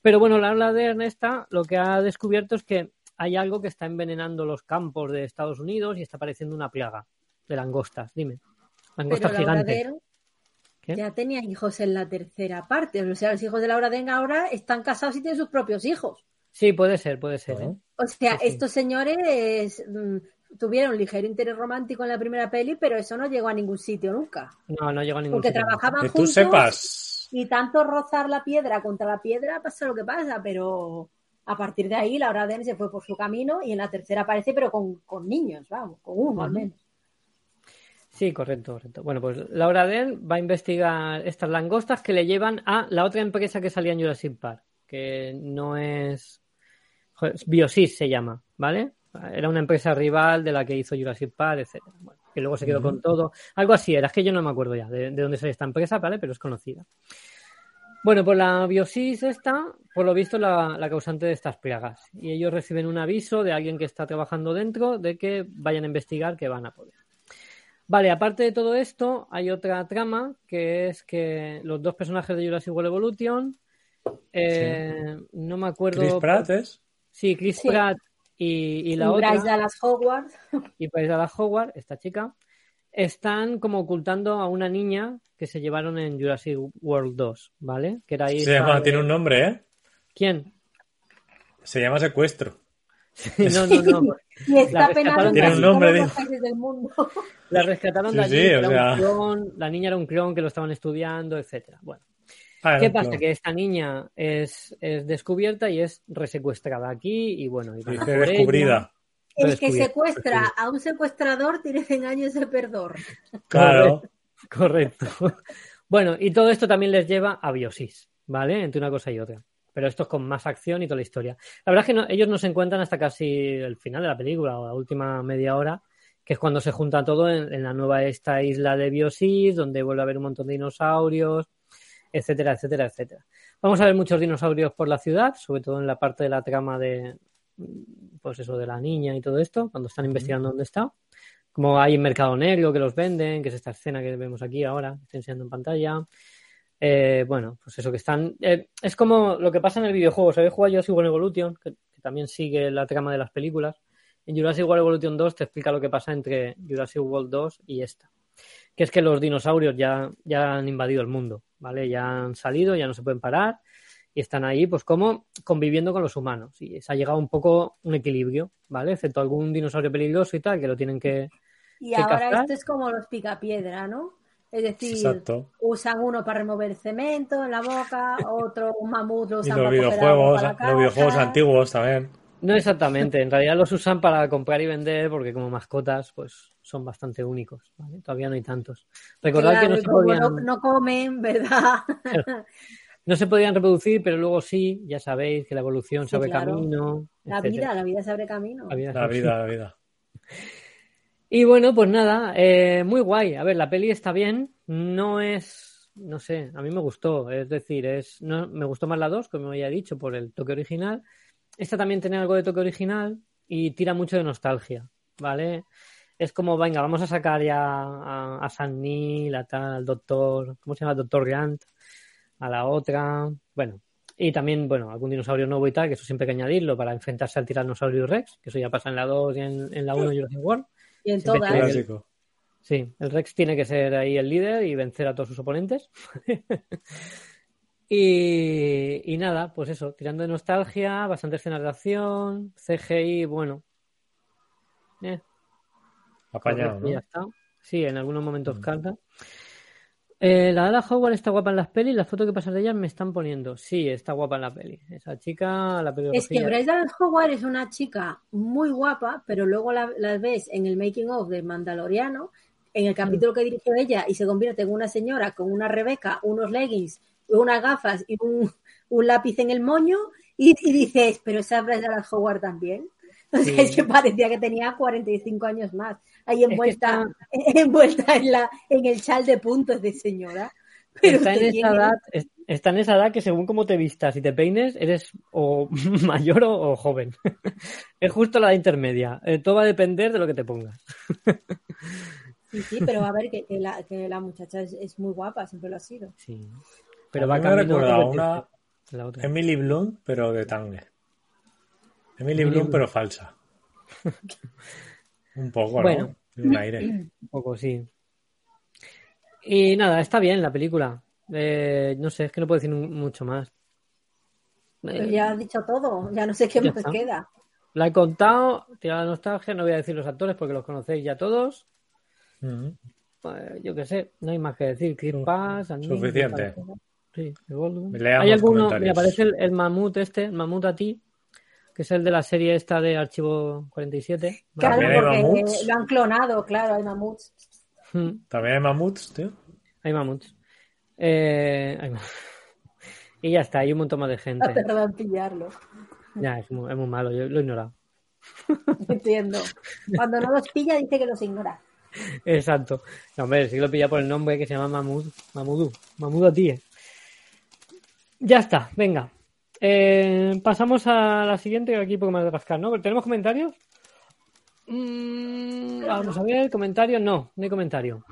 Pero bueno, Laura Dern esta lo que ha descubierto es que hay algo que está envenenando los campos de Estados Unidos y está apareciendo una plaga de langostas. Dime. Pero Langostas Laura gigantes. Ya tenía hijos en la tercera parte. O sea, los hijos de Laura Dern ahora están casados y tienen sus propios hijos. Sí, puede ser, puede ser. ¿eh? O sea, Sí, sí. estos señores mm, tuvieron ligero interés romántico en la primera peli, pero eso no llegó a ningún sitio nunca. No, no llegó a ningún Porque sitio. trabajaban Que tú sepas. y tanto rozar la piedra contra la piedra pasa lo que pasa, pero a partir de ahí Laura Dern se fue por su camino y en la tercera aparece, pero con, con niños, vamos, con uno al menos. Sí, correcto, correcto. Bueno, pues Laura Dern va a investigar estas langostas que le llevan a la otra empresa que salía en Jurassic Park, que no es... Biosys se llama, ¿vale? Era una empresa rival de la que hizo Jurassic Park, etcétera. Bueno, que luego se quedó con todo. Algo así era, es que yo no me acuerdo ya de, de dónde sale esta empresa, ¿vale? Pero es conocida. Bueno, pues la Biosys esta, por lo visto, la, la causante de estas plagas. Y ellos reciben un aviso de alguien que está trabajando dentro de que vayan a investigar que van a poder. Vale, aparte de todo esto, hay otra trama que es que los dos personajes de Jurassic World Evolution, eh, no me acuerdo. Chris Pratt es. Sí, Chris Sí. Pratt y, y la Y otra, Bryce Dallas Howard, y Bryce Dallas Howard, esta chica, están como ocultando a una niña que se llevaron en Jurassic World 2, ¿vale? Que era Se hija llama, de- tiene un nombre, ¿eh? ¿Quién? Se llama Secuestro. no, no, no. y está La penado en nombre, todos los países del mundo. La rescataron Sí, de allí, sí, o era un sea. clon, la niña era un clon que lo estaban estudiando, etcétera. Bueno, Ah, ¿qué pasa? claro. Que esta niña es, es descubierta y es resecuestrada aquí y bueno, y ella. descubrida. El que secuestra a un secuestrador tiene 100 años de perdón. Claro. Correcto. Bueno, y todo esto también les lleva a Biosis, ¿vale? Entre una cosa y otra. Pero esto es con más acción y toda la historia. La verdad es que no- ellos no se encuentran hasta casi el final de la película o la última media hora, que es cuando se junta todo en, en la nueva esta isla de Biosis, donde vuelve a haber un montón de dinosaurios, etcétera, etcétera, etcétera. Vamos a ver muchos dinosaurios por la ciudad, sobre todo en la parte de la trama de, pues eso, de la niña y todo esto, cuando están investigando dónde está. como hay en Mercado Negro que los venden, que es esta escena que vemos aquí ahora, que estoy enseñando en pantalla. Eh, bueno, pues eso que están. eh, es como lo que pasa en el videojuego. ¿Sabéis jugar Jurassic World Evolution? Que, que también sigue la trama de las películas. En Jurassic World Evolution 2 te explica lo que pasa entre Jurassic World 2 y esta. Que es que los dinosaurios ya, ya han invadido el mundo, ¿vale? Ya han salido, ya no se pueden parar y están ahí, pues como conviviendo con los humanos. Y se ha llegado un poco un equilibrio, ¿vale? Excepto algún dinosaurio peligroso y tal, que lo tienen que. Y que ahora esto es como los picapiedra, ¿no? Es decir, Exacto. usan uno para remover cemento en la boca, otro un mamut lo Y usan los para videojuegos, para la los videojuegos antiguos también. No exactamente, en realidad los usan para comprar y vender porque como mascotas pues son bastante únicos, ¿vale? Todavía no hay tantos. Recordad Claro, que no se, podían, no, no comen, ¿verdad? no se podían reproducir, pero luego sí, ya sabéis que la evolución Sí, se abre claro. camino. La etcétera. vida, la vida se abre camino. La vida La es- vida, la vida. Y bueno, pues nada, eh, muy guay. A ver, la peli está bien, no es, no sé, a mí me gustó, es decir, es, no, me gustó más la 2, como ya he dicho, por el toque original. Esta también tiene algo de toque original y tira mucho de nostalgia, ¿vale? Es como, venga, vamos a sacar ya a, a San Neil, a tal, al doctor, ¿cómo se llama? Doctor Grant, a la otra, bueno. Y también, bueno, algún dinosaurio nuevo y tal, que eso siempre hay que añadirlo para enfrentarse al tiranosaurio Rex, que eso ya pasa en la 2 y en, en la 1 Jurassic World. Y en Siempre todas. Sí, el Rex tiene que ser ahí el líder y vencer a todos sus oponentes. y, y nada, pues eso, tirando de nostalgia, bastante escenas de acción, CGI, bueno. Eh, Apañado, ya está. Sí, en algunos momentos Mm. carga. Eh, la Ada Howard está guapa en las pelis, las fotos que pasan de ella me están poniendo. Sí, está guapa en la peli. Esa chica, la Es pelirrojilla. que Bryce Dallas Howard es una chica muy guapa, pero luego la, la ves en el making of del Mandaloriano, en el capítulo que dirigió ella y se convierte en una señora con una Rebeca, unos leggings, unas gafas y un, un lápiz en el moño y, y dices, pero esa Bryce Dallas Howard también. O sea, Sí. es que parecía que tenía 45 años más. Ahí envuelta, envuelta en, la, en el chal de puntos de señora. Pero está en esa edad, es- está en esa edad que según cómo te vistas y te peines, eres o mayor o, o joven. es justo la edad intermedia. Eh, todo va a depender de lo que te pongas. Sí, sí, pero a ver, que, que la, que la muchacha es, es muy guapa, siempre lo ha sido. Sí. Pero A va a convertirse una la otra. Emily Blunt, pero de Tangue. Emily Blunt. pero falsa. Un poco, ¿no? Bueno. Tiene un aire. Un poco, sí. Y nada, está bien la película. Eh, no sé, es que no puedo decir mu- mucho más. Eh, ya has dicho todo, ya no sé qué más está. queda. La he contado, tira la nostalgia, no voy a decir los actores porque los conocéis ya todos. Ujú. Pues, yo qué sé, no hay más que decir. Chris Andy, suficiente. Sí, Goldwyn. Hay alguno, me aparece el, el mamut este, el mamut a ti, que es el de la serie esta de Archivo 47. Claro, porque mamuts. lo han clonado, claro, hay mamuts. Mm, También hay mamuts, tío. Hay mamuts. Eh, hay y ya está, hay un montón más de gente. Ha tardado en pillarlo. Ya, es muy, es muy malo, yo lo he ignorado. Entiendo. Cuando no los pilla, dice que los ignora. Exacto. No, hombre, sí que lo pilla por el nombre que se llama Mamud. Mamudu. Mamudu a ti. eh. Ya está, venga. Eh, pasamos a la siguiente, que aquí poco más de ¿no? ¿Tenemos comentarios? Mm, vamos a ver, comentarios. No, no hay comentario.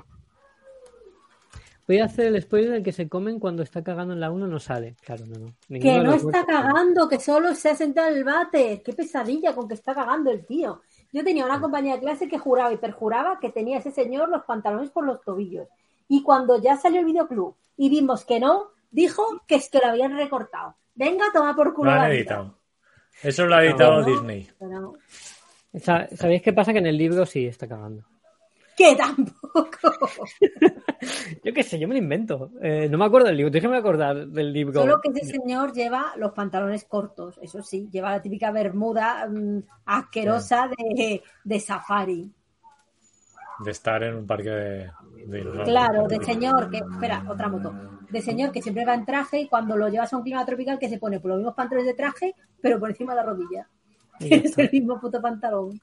Voy a hacer el spoiler del que se comen cuando está cagando en la 1 no sale. Claro, no, no. Ninguno Que no está cagando, que solo se ha sentado en el váter. Qué pesadilla con que está cagando el tío. Yo tenía una compañía de clase que juraba y perjuraba que tenía ese señor los pantalones por los tobillos. Y cuando ya salió el videoclub y vimos que no, dijo que es que lo habían recortado. Venga, toma por culo Lo han editado. Eso lo ha editado No. Disney. Pero, Sa- ¿Sabéis qué pasa? Que en el libro sí está cagando. que tampoco. Yo qué sé, yo me lo invento. Eh, no me acuerdo del libro, déjame acordar del libro. Solo que ese señor lleva los pantalones cortos, eso sí, lleva la típica bermuda mm, asquerosa de, de safari. De estar en un parque de, de. Claro, de señor que, espera, otra moto, de señor que siempre va en traje y cuando lo llevas a un clima tropical que se pone por los mismos pantalones de traje, pero por encima de la rodilla. Y ya Es está. el mismo puto pantalón.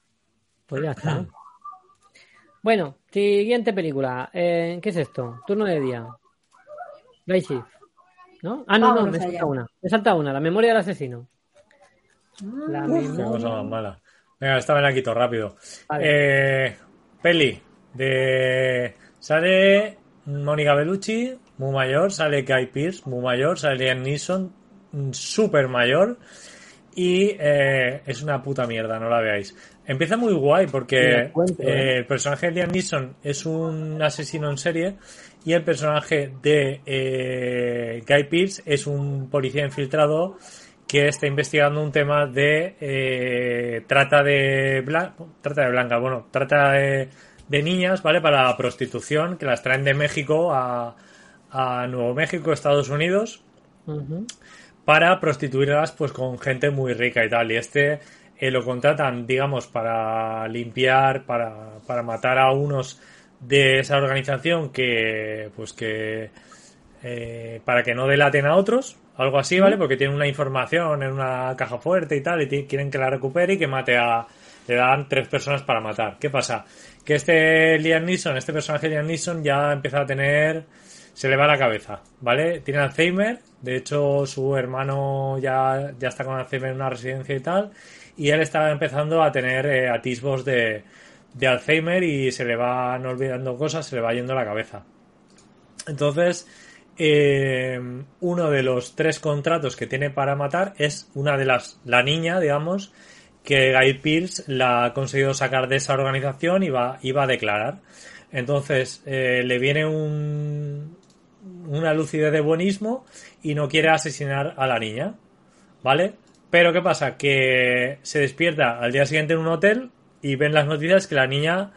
Pues ya está. Bueno, siguiente película. Eh, ¿Qué es esto? Turno de día. Night Shift. ¿No? Ah, no, no, me salta una. Me salta una, la memoria del asesino. La Qué cosa memoria. más mala. Venga, esta me la quito rápido. Vale. Eh, peli de... Sale Mónica Bellucci, muy mayor, sale Guy Pearce, muy mayor, sale Liam Neeson, súper mayor, y eh, es una puta mierda, no la veáis. Empieza muy guay porque cuento, eh, ¿eh? el personaje de Liam Neeson es un asesino en serie y el personaje de eh, Guy Pearce es un policía infiltrado que está investigando un tema de trata de blan- trata de blancas, bueno, trata de, de niñas, ¿vale? Para la prostitución, que las traen de México a, a Nuevo México, Estados Unidos, para prostituirlas pues con gente muy rica y tal. Y este eh, lo contratan, digamos, para limpiar, para, para matar a unos de esa organización que, pues que, eh, para que no delaten a otros, algo así, ¿vale? Porque tienen una información en una caja fuerte y tal, y quieren que la recupere y que mate a, le dan tres personas para matar. ¿Qué pasa? Que este Liam Neeson, este personaje Liam Neeson ya empieza a tener, se le va la cabeza, ¿vale? Tiene Alzheimer, de hecho su hermano ya, ya está con Alzheimer en una residencia y tal, y él está empezando a tener eh, atisbos de, de Alzheimer y se le van olvidando cosas, se le va yendo la cabeza. Entonces, eh, uno de los tres contratos que tiene para matar es una de las, la niña, digamos, que Guy Pearce la ha conseguido sacar de esa organización y va, va a declarar. Entonces, eh, le viene un, una lucidez de buenismo y no quiere asesinar a la niña. ¿Vale? Pero ¿qué pasa? Que se despierta al día siguiente en un hotel y ven las noticias que la niña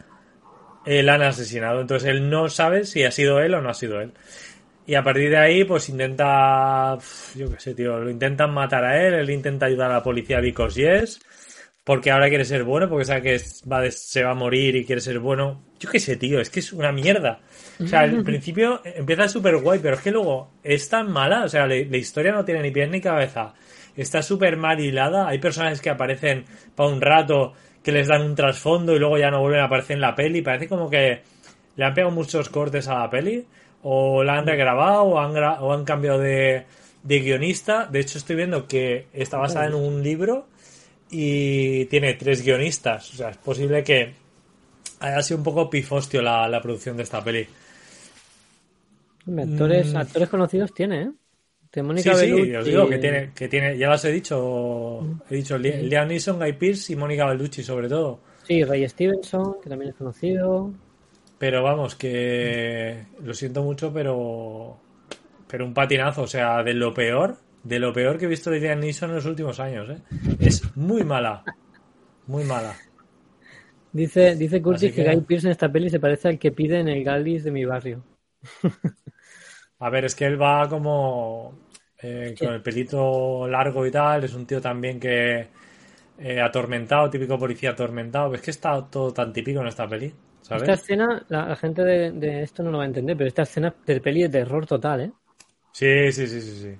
eh, la han asesinado. Entonces él no sabe si ha sido él o no ha sido él. Y a partir de ahí, pues intenta, yo qué sé, tío, lo intentan matar a él, él intenta ayudar a la policía because yes, porque ahora quiere ser bueno, porque sabe que va de- se va a morir y quiere ser bueno. Yo qué sé, tío, es que es una mierda. O sea, al principio empieza súper guay, pero es que luego es tan mala, o sea, la, la historia no tiene ni pies ni cabeza. Está súper mal hilada, hay personajes que aparecen para un rato, que les dan un trasfondo y luego ya no vuelven a aparecer en la peli. Parece como que le han pegado muchos cortes a la peli, o la han regrabado, o han, gra- o han cambiado de, de guionista. De hecho, estoy viendo que está basada en un libro y tiene tres guionistas. O sea, es posible que haya sido un poco pifostio la, la producción de esta peli. Actores, Mm. actores conocidos tiene, ¿eh? De Sí, Mónica sí, Bellucci. os digo que tiene, que tiene, ya los he dicho, he dicho Li- Liam Neeson, Guy Pearce y Mónica Bellucci sobre todo. Sí, Ray Stevenson, que también es conocido. Pero vamos, que lo siento mucho, pero pero un patinazo, o sea, de lo peor, de lo peor que he visto de Liam Neeson en los últimos años, ¿eh? Es muy mala, muy mala. Dice, dice Curtis que... que- Guy Pearce en esta peli se parece al que pide en el Galdis de mi barrio. A ver, es que él va como eh, con el pelito largo y tal, es un tío también que eh, atormentado, típico policía atormentado, es que está todo tan típico en esta peli, ¿sabes? Esta escena, la, la gente de, de esto no lo va a entender, pero esta escena de peli es de terror total, ¿eh? Sí, sí, sí, sí, sí.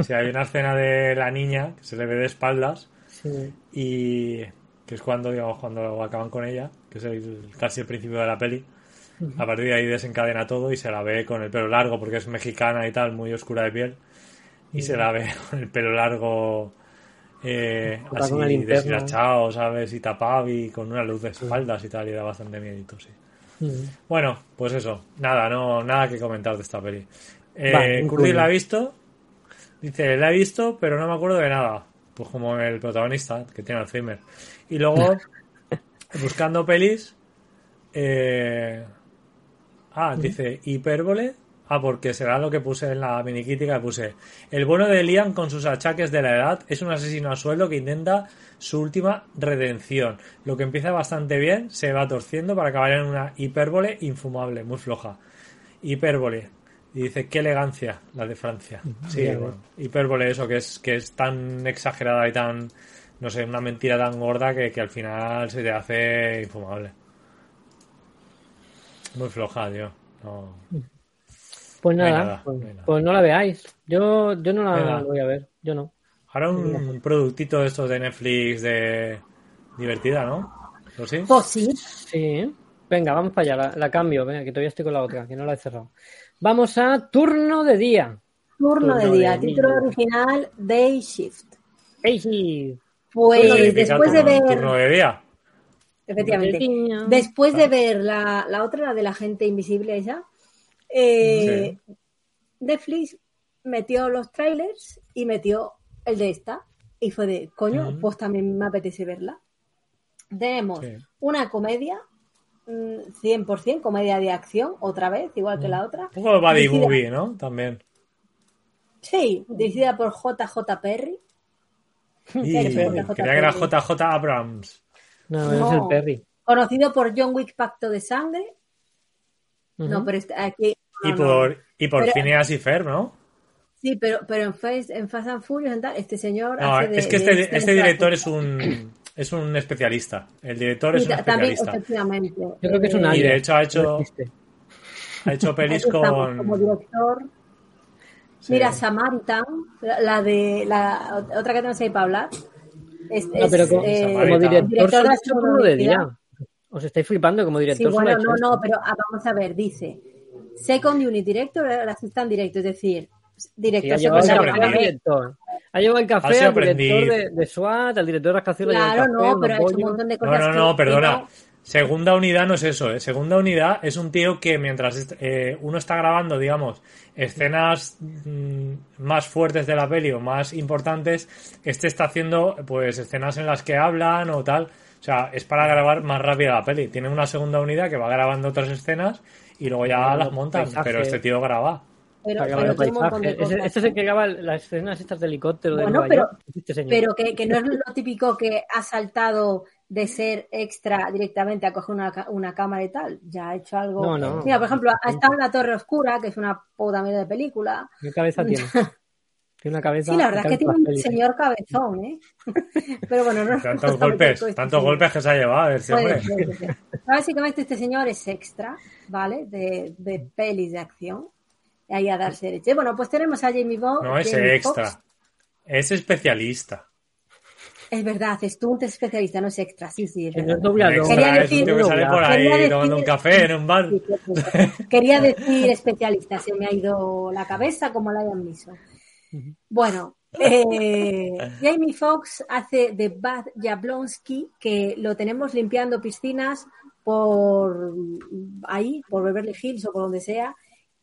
Sí, hay una escena de la niña que se le ve de espaldas Sí. y que es cuando, digamos, cuando acaban con ella, que es el- casi el principio de la peli. A partir de ahí desencadena todo y se la ve con el pelo largo porque es mexicana y tal, muy oscura de piel. Y se la ve con el pelo largo eh, así deshilachado, ¿sabes? Y tapado y con una luz de espaldas y tal, y da bastante miedito, sí. Bueno, pues eso. Nada, no, nada que comentar de esta peli. Eh, la ha visto. Dice, la he visto, pero no me acuerdo de nada. Pues como el protagonista, que tiene Alzheimer. Y luego, buscando pelis. eh, ah, dice, hipérbole. Ah, porque será lo que puse en la mini crítica que puse. El bueno de Liam con sus achaques de la edad es un asesino a sueldo que intenta su última redención. Lo que empieza bastante bien se va torciendo para acabar en una hipérbole infumable, muy floja. Hipérbole. Y dice, qué elegancia la de Francia. Sí, bueno, hipérbole eso, que es, que es tan exagerada y tan, no sé, una mentira tan gorda que, que al final se te hace infumable. Muy floja, tío. No. Pues No nada, pues, no nada. pues no la veáis. Yo, yo no la Venga. voy a ver, yo no. Ahora un productito de estos de Netflix de divertida, ¿no? ¿O sí? Pues sí. Sí. Venga, vamos para allá, la, la cambio, venga, que todavía estoy con la otra, que no la he cerrado. Vamos a turno de día. Turno de día. de Título día. original, Day Shift. ¡Ey! Pues ¿Qué significa después de ver... turno de día? efectivamente. Después de ver la, la otra, la de la gente invisible esa, eh, Netflix metió los trailers y metió el de esta. Y fue de, coño, Ujú. pues también me apetece verla. Tenemos Sí. una comedia, 100%, comedia de acción, otra vez, igual que la otra. Un poco de Buddy Movie, ¿no? También. Sí, dirigida por JJ Perry. Y Perry, creía que era. JJ Abrams. No, es el Perry. Conocido por John Wick Pacto de Sangre. No, pero está aquí. Y no, no. por, y por Pero- Phineas y Ferb, ¿no? Sí, pero, pero en, Fast, en Fast and Furious este señor. No, hace de- es que de este, este director es un, es un especialista. El director es Sí, un ta- también, especialista. efectivamente. Yo creo que es un Y de hecho ha hecho, ha hecho pelis con... Como director. sí. Mira, Samaritan, la de. La otra que tenemos ahí para hablar. Es, No, pero es, como, eh, como director, director de la de día. Os estáis flipando como director. Sí, bueno, no, no, pero ah, vamos a ver, dice Second Unit Director, assistant director, es decir, Sí, director se secundario. director. Ha llevado el Así café al aprendí. director de, de SWAT, al director de ha llevado Claro, café, no, pero ha hecho un montón de No, cosas. no, no, que perdona. no- Segunda unidad no es eso, ¿eh? Segunda unidad es un tío que mientras eh, uno está grabando, digamos, escenas mm, más fuertes de la peli o más importantes, este está haciendo, pues, escenas en las que hablan o tal. O sea, es para grabar más rápido la peli. Tiene una segunda unidad que va grabando otras escenas y luego ya las montan. paisaje. Pero este tío graba. Pero, pero tiene un montón de cosas. Este es el que graba las escenas estas de helicóptero de Bueno, Nueva pero- York. Este señor. Pero que, que no es lo típico que ha saltado de ser extra directamente a coger una, una cámara y tal. Ya ha hecho algo. No, no. Mira, por ejemplo, ha estado en La Torre Oscura, que es una puta mierda de película. ¿Qué cabeza tiene? Tiene una cabeza. Sí, la verdad es que tiene un señor cabezón, ¿eh? Pero bueno, no Tantos golpes, este tantos señor. golpes que se ha llevado hombre. Básicamente este señor es extra, ¿vale? De, de pelis de acción. Ahí a darse leche. Bueno, pues tenemos a Jamie Bond. No es Jamie extra, Foxx. es especialista. Es verdad, es tú un doblador es extra, sí, sí. Es no verdad. es doblador. Quería es tío que decir- sale por Quería ahí decir- tomando un café en un bar. Sí. Quería decir especialista, se me ha ido la cabeza como la hayan visto. Bueno, eh, Jamie Foxx hace de Bad Jablonski, que lo tenemos limpiando piscinas por ahí, por Beverly Hills o por donde sea,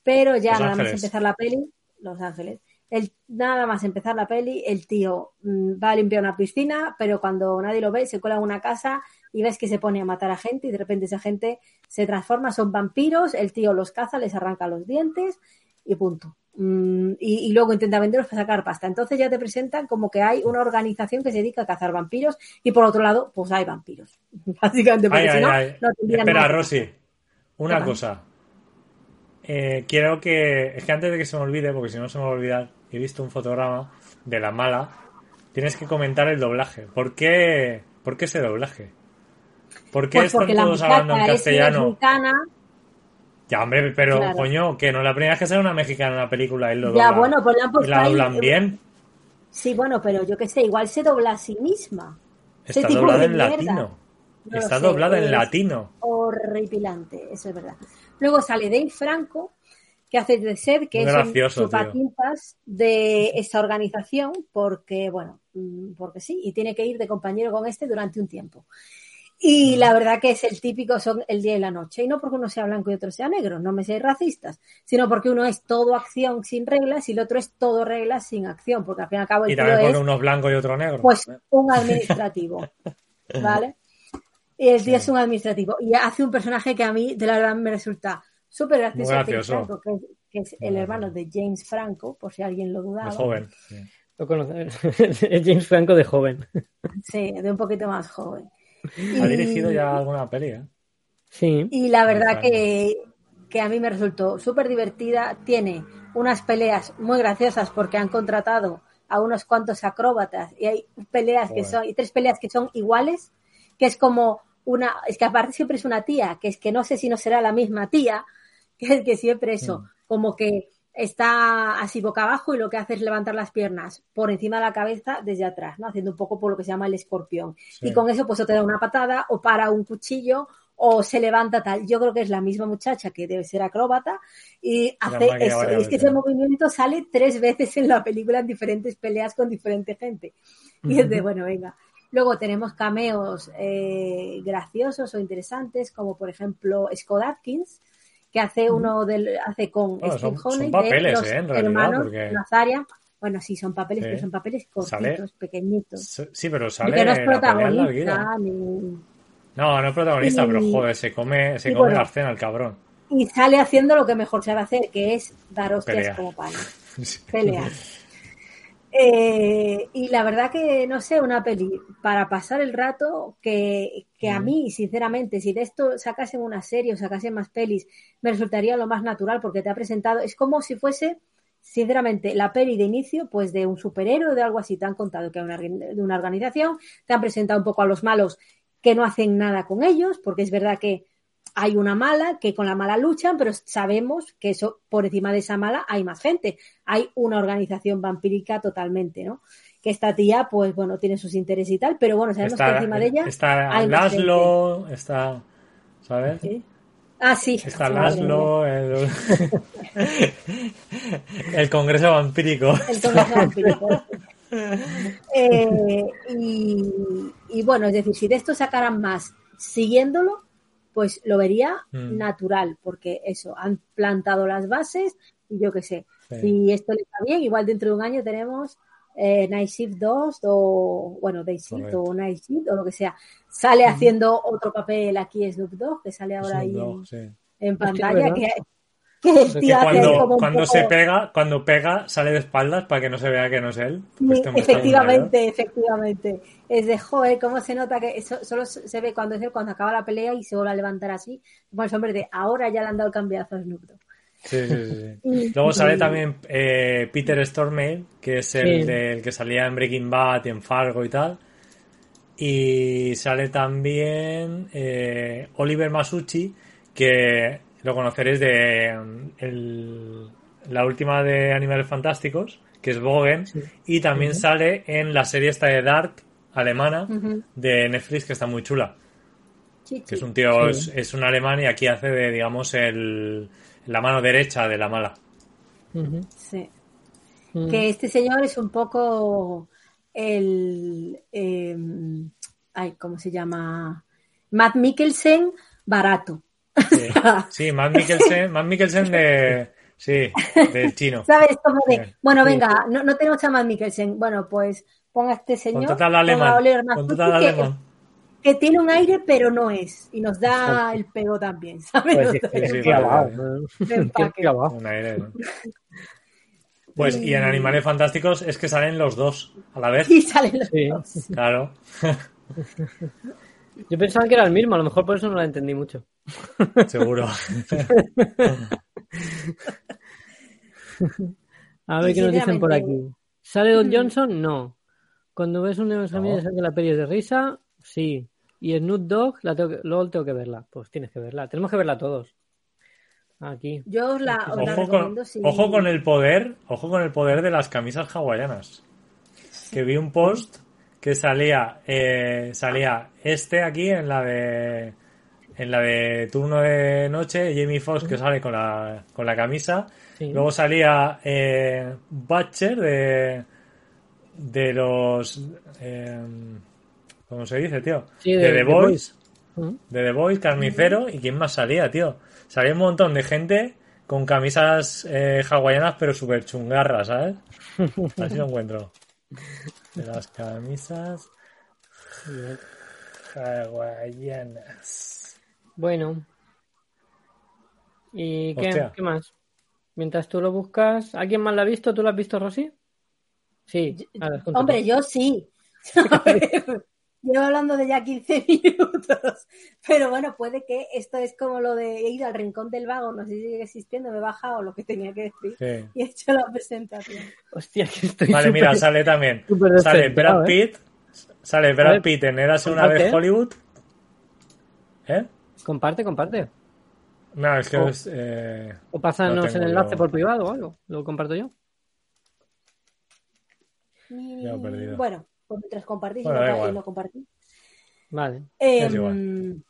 pero ya Los nada más empezar la peli, Los Ángeles, el, nada más empezar la peli, el tío mm, va a limpiar una piscina, pero cuando nadie lo ve, se cola en una casa y ves que se pone a matar a gente y de repente esa gente se transforma, son vampiros, el tío los caza, les arranca los dientes y punto. Mm, y, y luego intenta venderlos para sacar pasta. Entonces ya te presentan como que hay una organización que se dedica a cazar vampiros y por otro lado, pues hay vampiros. Básicamente, porque Ay, si ay, no, ay. no tendrían Espera, Rosy, una ¿Qué cosa. Eh, quiero que. Es que antes de que se me olvide, porque si no se me va a olvidar, he visto un fotograma de la mala. Tienes que comentar el doblaje. ¿Por qué, ¿Por qué ese doblaje? ¿Por qué Pues están la todos hablando en castellano? mexicana. Ya, hombre, pero Claro. coño, que no la primera vez que sale una mexicana en una película y lo Ya, dobla. bueno, pues la la doblan eh, bien. Sí, bueno, pero yo qué sé, igual se dobla a sí misma. Está doblada en mierda. latino. No Está sé, doblada en latino. Horripilante, eso es verdad. Luego sale Dave Franco, que hace de ser que es un chupatintas de esa organización, porque, bueno, mm, porque sí, y tiene que ir de compañero con este durante un tiempo. Y la verdad que es el típico, son el día y la noche. Y no porque uno sea blanco y otro sea negro, no me seáis racistas, sino porque uno es todo acción sin reglas y el otro es todo reglas sin acción, porque al fin y al cabo el Y también uno blanco y otro negro. pues un administrativo, ¿vale? Y el tío es un administrativo y hace un personaje que a mí, de la verdad, me resulta súper gracioso. Muy Dave gracioso. Franco, que, es, que es el hermano de James Franco, por si alguien lo dudaba. Más joven. sí. Lo conoce- es James Franco de joven. Sí, de un poquito más joven. Ha Y- dirigido ya alguna peli, ¿eh? Sí. Y la verdad que, que a mí me resultó súper divertida. Tiene unas peleas muy graciosas porque han contratado a unos cuantos acróbatas y hay peleas que son, y tres peleas que son iguales, que es como una, es que aparte siempre es una tía, que es que no sé si no será la misma tía, que, que siempre eso, Mm. como que está así boca abajo y lo que hace es levantar las piernas por encima de la cabeza desde atrás, ¿no? Haciendo un poco por lo que se llama el escorpión. Sí. Y con eso pues o te da una patada o para un cuchillo o se levanta tal. Yo creo que es la misma muchacha que debe ser acróbata y hace eso. Y es que ese movimiento sale tres veces en la película en diferentes peleas con diferente gente. Y es de, bueno, venga. Luego tenemos cameos eh, graciosos o interesantes, como por ejemplo Scott Atkins, que hace uno del, hace con Bueno, Steve son- papeles, de los eh, en realidad, hermanos porque- Nazaria. Bueno, sí, son papeles, Sí. pero son papeles Sale- cortitos, pequeñitos. Sí, pero sale que no es pelea protagonista, ni- No, no es protagonista, Y- pero joder, se come, se come bueno. la escena el cabrón. y sale haciendo lo que mejor sabe hacer, que es dar hostias Pelear. como pan. Pelear. Eh, y la verdad que, no sé, una peli para pasar el rato que, que a mí, sinceramente, si de esto sacasen una serie o sacasen más pelis, me resultaría lo más natural porque te ha presentado, es como si fuese, sinceramente, la peli de inicio, pues de un superhéroe o de algo así. Te han contado que una, de una organización, te han presentado un poco a los malos que no hacen nada con ellos, porque es verdad que hay una mala, que con la mala luchan, pero sabemos que eso, por encima de esa mala hay más gente. Hay una organización vampírica totalmente, ¿no? Que esta tía, pues bueno, tiene sus intereses y tal, pero bueno, sabemos que encima de ella está hay Laszlo, está, ¿sabes? Ah, sí. Está. Laszlo, el, el Congreso Vampírico. El Congreso Vampírico. Eh, y, y bueno, es decir, si de esto sacaran más siguiéndolo, pues lo vería Mm. natural, porque eso, han plantado las bases y yo qué sé, Sí. si esto le está bien, igual dentro de un año tenemos eh, Night Shift 2 o, bueno, Day Shift Correcto. o Night Shift o lo que sea. Sale haciendo otro papel aquí Snoop Dogg, que sale ahora Snoop ahí Dogg, en, sí. en Hostia, pantalla, que, que el Que tío hace ahí cuando, como un cuando poco- se pega, cuando pega, sale de espaldas para que no se vea que no es él. Este efectivamente, efectivamente. Es de joder, cómo se nota que eso solo se ve cuando es él, cuando acaba la pelea y se vuelve a levantar así. Bueno, hombre, de ahora ya le han dado el cambiazo a Snoop Dogg. Sí, sí, sí, sí. Y- Luego sale y- también eh, Peter Stormare, que es el del que salía en Breaking Bad y en Fargo y tal. Y sale también eh, Oliver Masucci, que lo conoceréis de mm, el- la última de Animales Fantásticos, que es Bogen. Y también sale en la serie esta de Dark, alemana, de Netflix, que está muy chula. Sí, Que es un tío, Sí. es, es un alemán y aquí hace de, digamos, el, la mano derecha de la mala. Sí. Que este señor es un poco el. eh, ay, ¿cómo se llama? Matt Mikkelsen barato. Sí, sí Matt Mikkelsen, Matt Mikkelsen de, sí, del chino. ¿Sabes? Como de, Sí. bueno, Sí. venga, no, no tenemos a Matt Mikkelsen. Bueno, pues ponga a este señor. Contrata al alemán, contrata al que- alemán. que tiene un aire, pero no es. Y nos da el pego también, ¿sabes? Pues sí, sí. Pues, y en Animales Fantásticos es que salen los dos a la vez. Y salen los Sí. dos. Claro. Yo pensaba que era el mismo, a lo mejor por eso no la entendí mucho. Seguro. A ver qué nos dicen por aquí. ¿Sale Don Mm. Johnson? No. Cuando ves un examen de que la peli es de risa, sí. Y Snoop Dogg, la tengo que- luego tengo que verla. Pues tienes que verla. Tenemos que verla todos. Aquí. Yo os la, os la Ojo con, recomiendo si... ojo con el poder, ojo con el poder de las camisas hawaianas. Que vi un post que salía, eh, salía este aquí en la de, en la de turno de noche, Jamie Foxx que sale con la, con la camisa. Sí. Luego salía eh, Butcher de, de los, eh, ¿cómo se dice, tío? Sí, de, de- The Boys de The Boys, Carnicero, ¿y quién más salía, tío? Salía un montón de gente con camisas eh, hawaianas, pero súper chungarras, ¿sabes? Así lo encuentro. De las camisas hawaianas. Bueno. ¿Y qué, qué más? Mientras tú lo buscas, ¿alguien más la ha visto? ¿Tú la has visto, Rosy? Sí. Ahora, júntate. Hombre, yo sí. Llevo hablando de ya 15 minutos. Pero bueno, puede que esto es como lo de ir al rincón del vago, no sé si sigue existiendo, me he bajado lo que tenía que decir Sí. y he hecho la presentación. Hostia, que estoy Vale, mira, sale también. Sale Brad ¿eh? Pitt. Sale Brad Pitt en Érase una vez. Hollywood. ¿Eh? Comparte, comparte. No, es que Oh. es, eh, O pásanos No el enlace yo. por privado o algo. Lo comparto yo. Ya perdido. Bueno, pues mientras compartís Bueno, y no compartís. Vale. Eh, Es igual.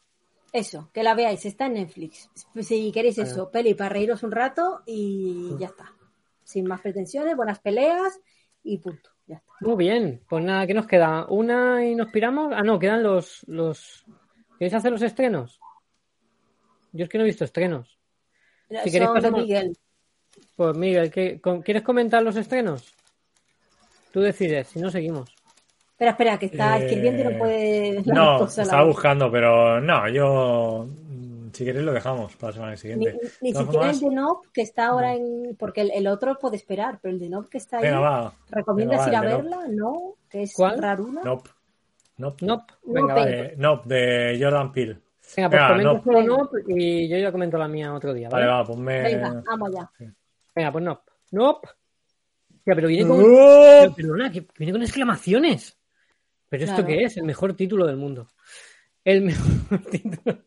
Eso, que la veáis, está en Netflix. Si queréis Vale. eso, peli para reíros un rato y ya está. Sin más pretensiones, buenas peleas y punto. Ya está. Muy bien, pues nada, ¿qué nos queda? ¿Una y nos piramos? Ah, no, quedan los, los... ¿Queréis hacer los estrenos? Yo es que no he visto estrenos. Si queréis pasamos- Miguel. Pues Miguel, ¿qué- con- ¿quieres comentar los estrenos? Tú decides, si no seguimos. Espera, espera, que está Eh, escribiendo y no puede No, estaba vez. buscando, pero no, yo. mm, Si queréis, lo dejamos para la semana siguiente. ni siquiera el de Nob, que está ahora en. Porque el, el otro puede esperar, pero el de Nob que está ahí. Venga, va. ¿Recomiendas Venga, va, ir a verla? No, que es ¿Cuál? raruna. Nope. Nope. Nope. No, Venga, vale. Nope, de Jordan Peele. Venga, pues Venga, comenta Nope. solo Nope y yo ya comento la mía otro día, ¿vale? Vale, va, ponme. Venga, vamos ya. Venga, pues. Nope. Ya, pero viene con... Pero, perdona, que viene con exclamaciones. ¿Pero esto Claro. qué es? El mejor título del mundo. El mejor título.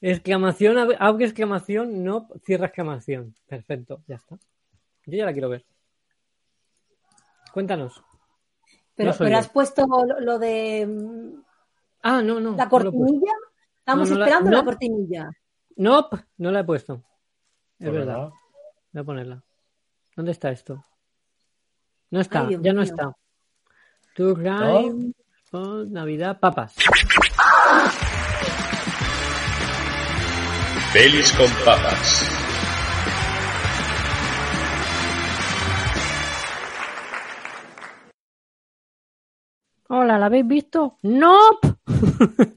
exclamación, abre exclamación, no cierra exclamación. Perfecto, ya está. Yo ya la quiero ver. Cuéntanos. Pero, No pero has puesto lo, lo de mm, Ah, no, no. la no Estamos No, no la- esperando la no. cortinilla. Nope, no la he puesto. Es verdad. Voy a ponerla. ¿Dónde está esto? No está, Ay, ya no está. To Rhyme, oh, Navidad, papas. Pelis con papas. Hola, ¿la habéis visto? ¡Nope!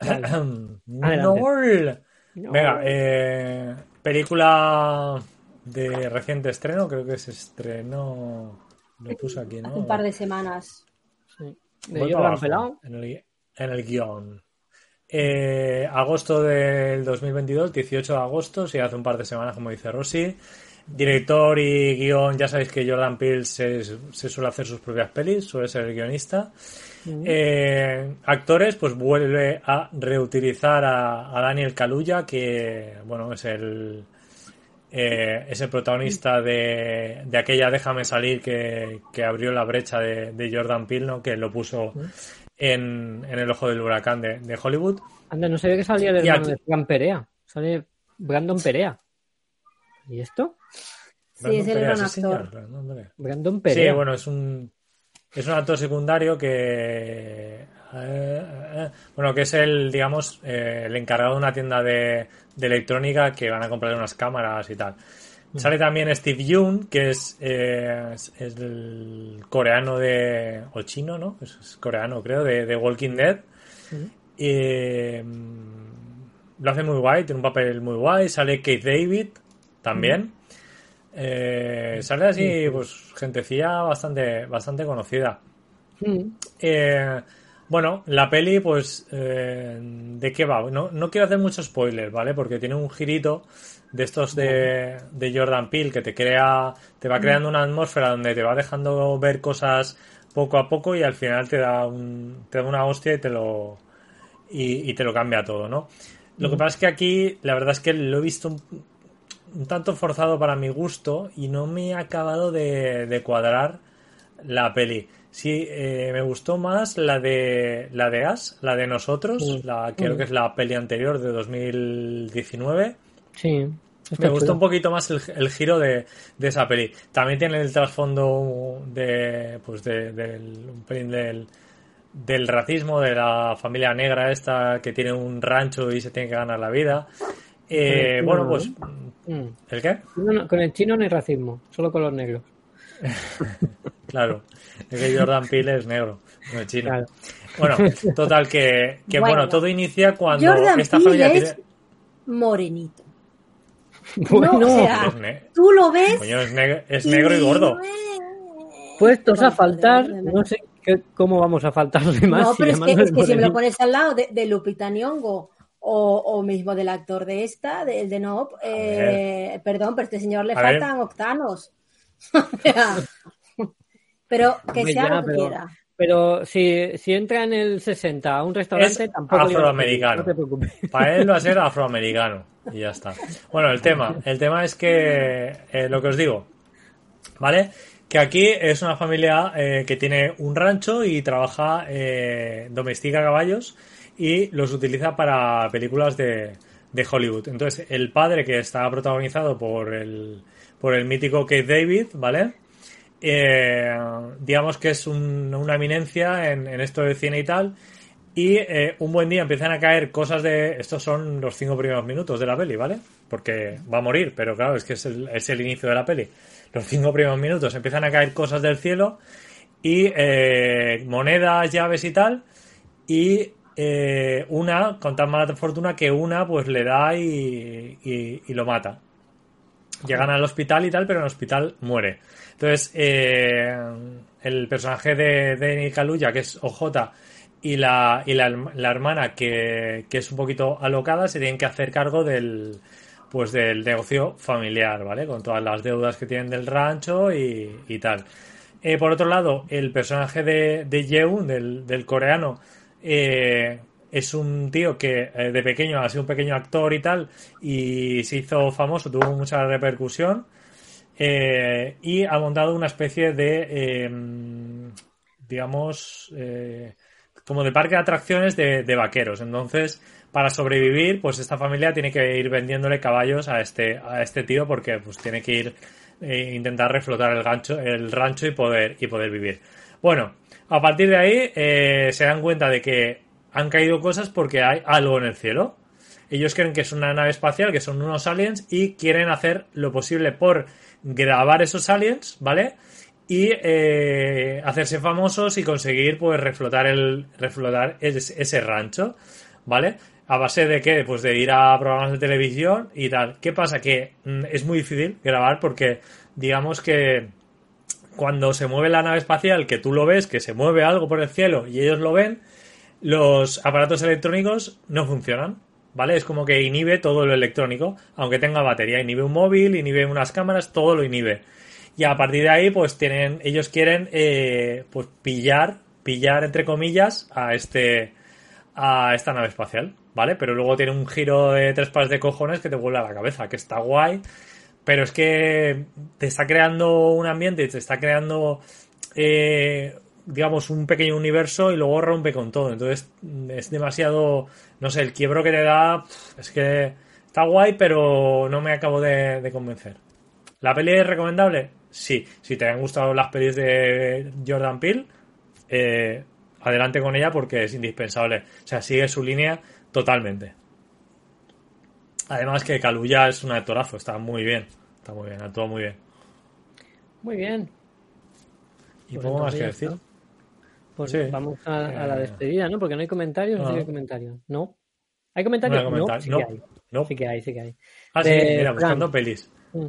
Adelante. No. Venga, eh, película de reciente estreno, creo que se estrenó. Lo puse aquí, ¿no? Hace un par de semanas. Sí. De Voy Jordan para abajo, Pelao. En el, en el guion. Eh, agosto del 2022, 18 de agosto, sí, hace un par de semanas, como dice Rosy. Director y guion, ya sabéis que Jordan Peele se, se suele hacer sus propias pelis, suele ser el guionista. Eh, actores, pues vuelve a reutilizar a, a Daniel Kaluuya, que bueno, es el eh, es el protagonista de, de aquella Déjame salir que, que abrió la brecha de, de Jordan Peele, ¿no? que lo puso en, en el ojo del huracán de, de Hollywood. Anda, no sabía que salía hermano aquí- de Fran Perea. Sale Brandon Perea. ¿Y esto? Sí, es el Perea, gran señor, actor. Brandon Perea. Brandon Perea. Sí, bueno, es un es un actor secundario que eh, eh, bueno, que es el, digamos, eh, el encargado de una tienda de, de electrónica que van a comprar unas cámaras y tal. Sale también Steve Young, que es, eh, es, es el coreano de. o chino, ¿no? Es, es coreano, creo, de, de Walking Dead. Y, mm, lo hace muy guay, tiene un papel muy guay. Sale Kate David también. Eh, sale así, pues, gentecilla bastante, bastante conocida. Mm. Eh, bueno, la peli, pues, eh, ¿de qué va? No, no quiero hacer mucho spoiler, ¿vale? Porque tiene un girito de estos de, de Jordan Peele que te crea, te va creando una atmósfera donde te va dejando ver cosas poco a poco y al final te da un, te da una hostia y te lo, y, y te lo cambia todo, ¿no? Lo que pasa es que aquí, la verdad es que lo he visto un, un tanto forzado para mi gusto y no me ha acabado de, de cuadrar la peli. Sí, eh, me gustó más la de la de As, la de nosotros, la creo Mm. que es la peli anterior de 2019. Sí. Me gustó chulo. un poquito más el, el giro de, de esa peli. También tiene el trasfondo de, pues de, del, un pelín del, del racismo de la familia negra esta que tiene un rancho y se tiene que ganar la vida. Eh, bueno, no, pues, Mm. ¿el qué? No, no, con el chino no hay racismo, solo con los negros. Claro, es que Jordan Peele es negro, no es chino. Claro. Bueno, total que, que bueno. Bueno. todo inicia cuando Jordan esta Peele familia es tiene... morenito. Bueno, No, o sea, Tú lo ves. coño, es, neg- es negro y gordo. puestos a faltar, no sé qué- cómo vamos a faltarle más. No, si pero es que, es que si me lo pones al lado de, de Lupita Nyong'o o, o mismo del actor de esta, del de Nope, eh, perdón, pero a este señor le A ver. faltan octanos. Pero que sea ya, lo que pero- quiera. Pero si, si entra en el 60 a un restaurante, Es tampoco afroamericano. decir, No te preocupes. Para él va a ser afroamericano. Y ya está. Bueno, el tema. El tema es que eh, lo que os digo. ¿Vale? Que aquí es una familia eh, que tiene un rancho y trabaja, eh, domestica caballos y los utiliza para películas de, de Hollywood. Entonces, el padre que está protagonizado por el, por el mítico Keith David, ¿vale? eh, digamos que es un- una eminencia en, en esto del cine y tal. Y eh, un buen día empiezan a caer cosas de. Estos son los cinco primeros minutos de la peli, ¿vale? Porque va a morir, pero claro, es que es el, es el inicio de la peli. Los cinco primeros minutos empiezan a caer cosas del cielo y eh, monedas, llaves y tal. Y eh, una, con tan mala fortuna que una, pues le da y, y- y lo mata. Llegan al hospital y tal, pero en el hospital muere. Entonces, eh, el personaje de Danny Kaluuya, que es OJ, y la, y la, la hermana, que, que es un poquito alocada, se tienen que hacer cargo del, pues del negocio familiar, ¿vale? Con todas las deudas que tienen del rancho y, y tal. Eh, por otro lado, el personaje de, de Yeun, del, del coreano, eh, es un tío que eh, de pequeño ha sido un pequeño actor y tal, y se hizo famoso, tuvo mucha repercusión, eh, y ha montado una especie de, eh, digamos, como de parque de atracciones de, vaqueros. Entonces, para sobrevivir, pues esta familia tiene que ir vendiéndole caballos a este, a este tío porque pues tiene que ir intentar reflotar el gancho, el rancho y poder, y poder vivir. Bueno, a partir de ahí eh, se dan cuenta de que han caído cosas porque hay algo en el cielo. Ellos creen que es una nave espacial, que son unos aliens y quieren hacer lo posible por grabar esos aliens, ¿vale? Y eh, hacerse famosos y conseguir pues reflotar el reflotar es- ese rancho, ¿vale? A base de qué? Pues de ir a programas de televisión y tal. ¿Qué pasa? Que mm, es muy difícil grabar porque digamos que cuando se mueve la nave espacial, que tú lo ves, que se mueve algo por el cielo y ellos lo ven, los aparatos electrónicos no funcionan, ¿vale? Es como que inhibe todo lo electrónico, aunque tenga batería, inhibe un móvil, inhibe unas cámaras, todo lo inhibe. Y a partir de ahí, pues tienen, ellos quieren, eh, pues pillar, pillar entre comillas a este, a esta nave espacial, ¿vale? Pero luego tiene un giro de tres pares de cojones que te vuela la cabeza, que está guay, pero es que te está creando un ambiente, te está creando, eh, digamos, un pequeño universo y luego rompe con todo. Entonces es demasiado, no sé, el quiebro que te da, es que está guay, pero no me acabo de, convencer. ¿La peli es recomendable? Sí. Si te han gustado las pelis de Jordan Peele, eh, adelante con ella porque es indispensable. O sea, sigue su línea totalmente. Además que Kaluuya es un actorazo, está muy bien. Está muy bien, actúa muy bien. Muy bien. Y Pues poco más que decir. Pues Sí. vamos a, a la Eh, despedida, ¿no? Porque no hay comentarios, no, no. hay comentarios. ¿No? ¿Hay comentarios? No hay comentarios, sí no. que hay. No. Sí que hay, sí que hay. Ah, sí, de mira, buscando pelis. Mm.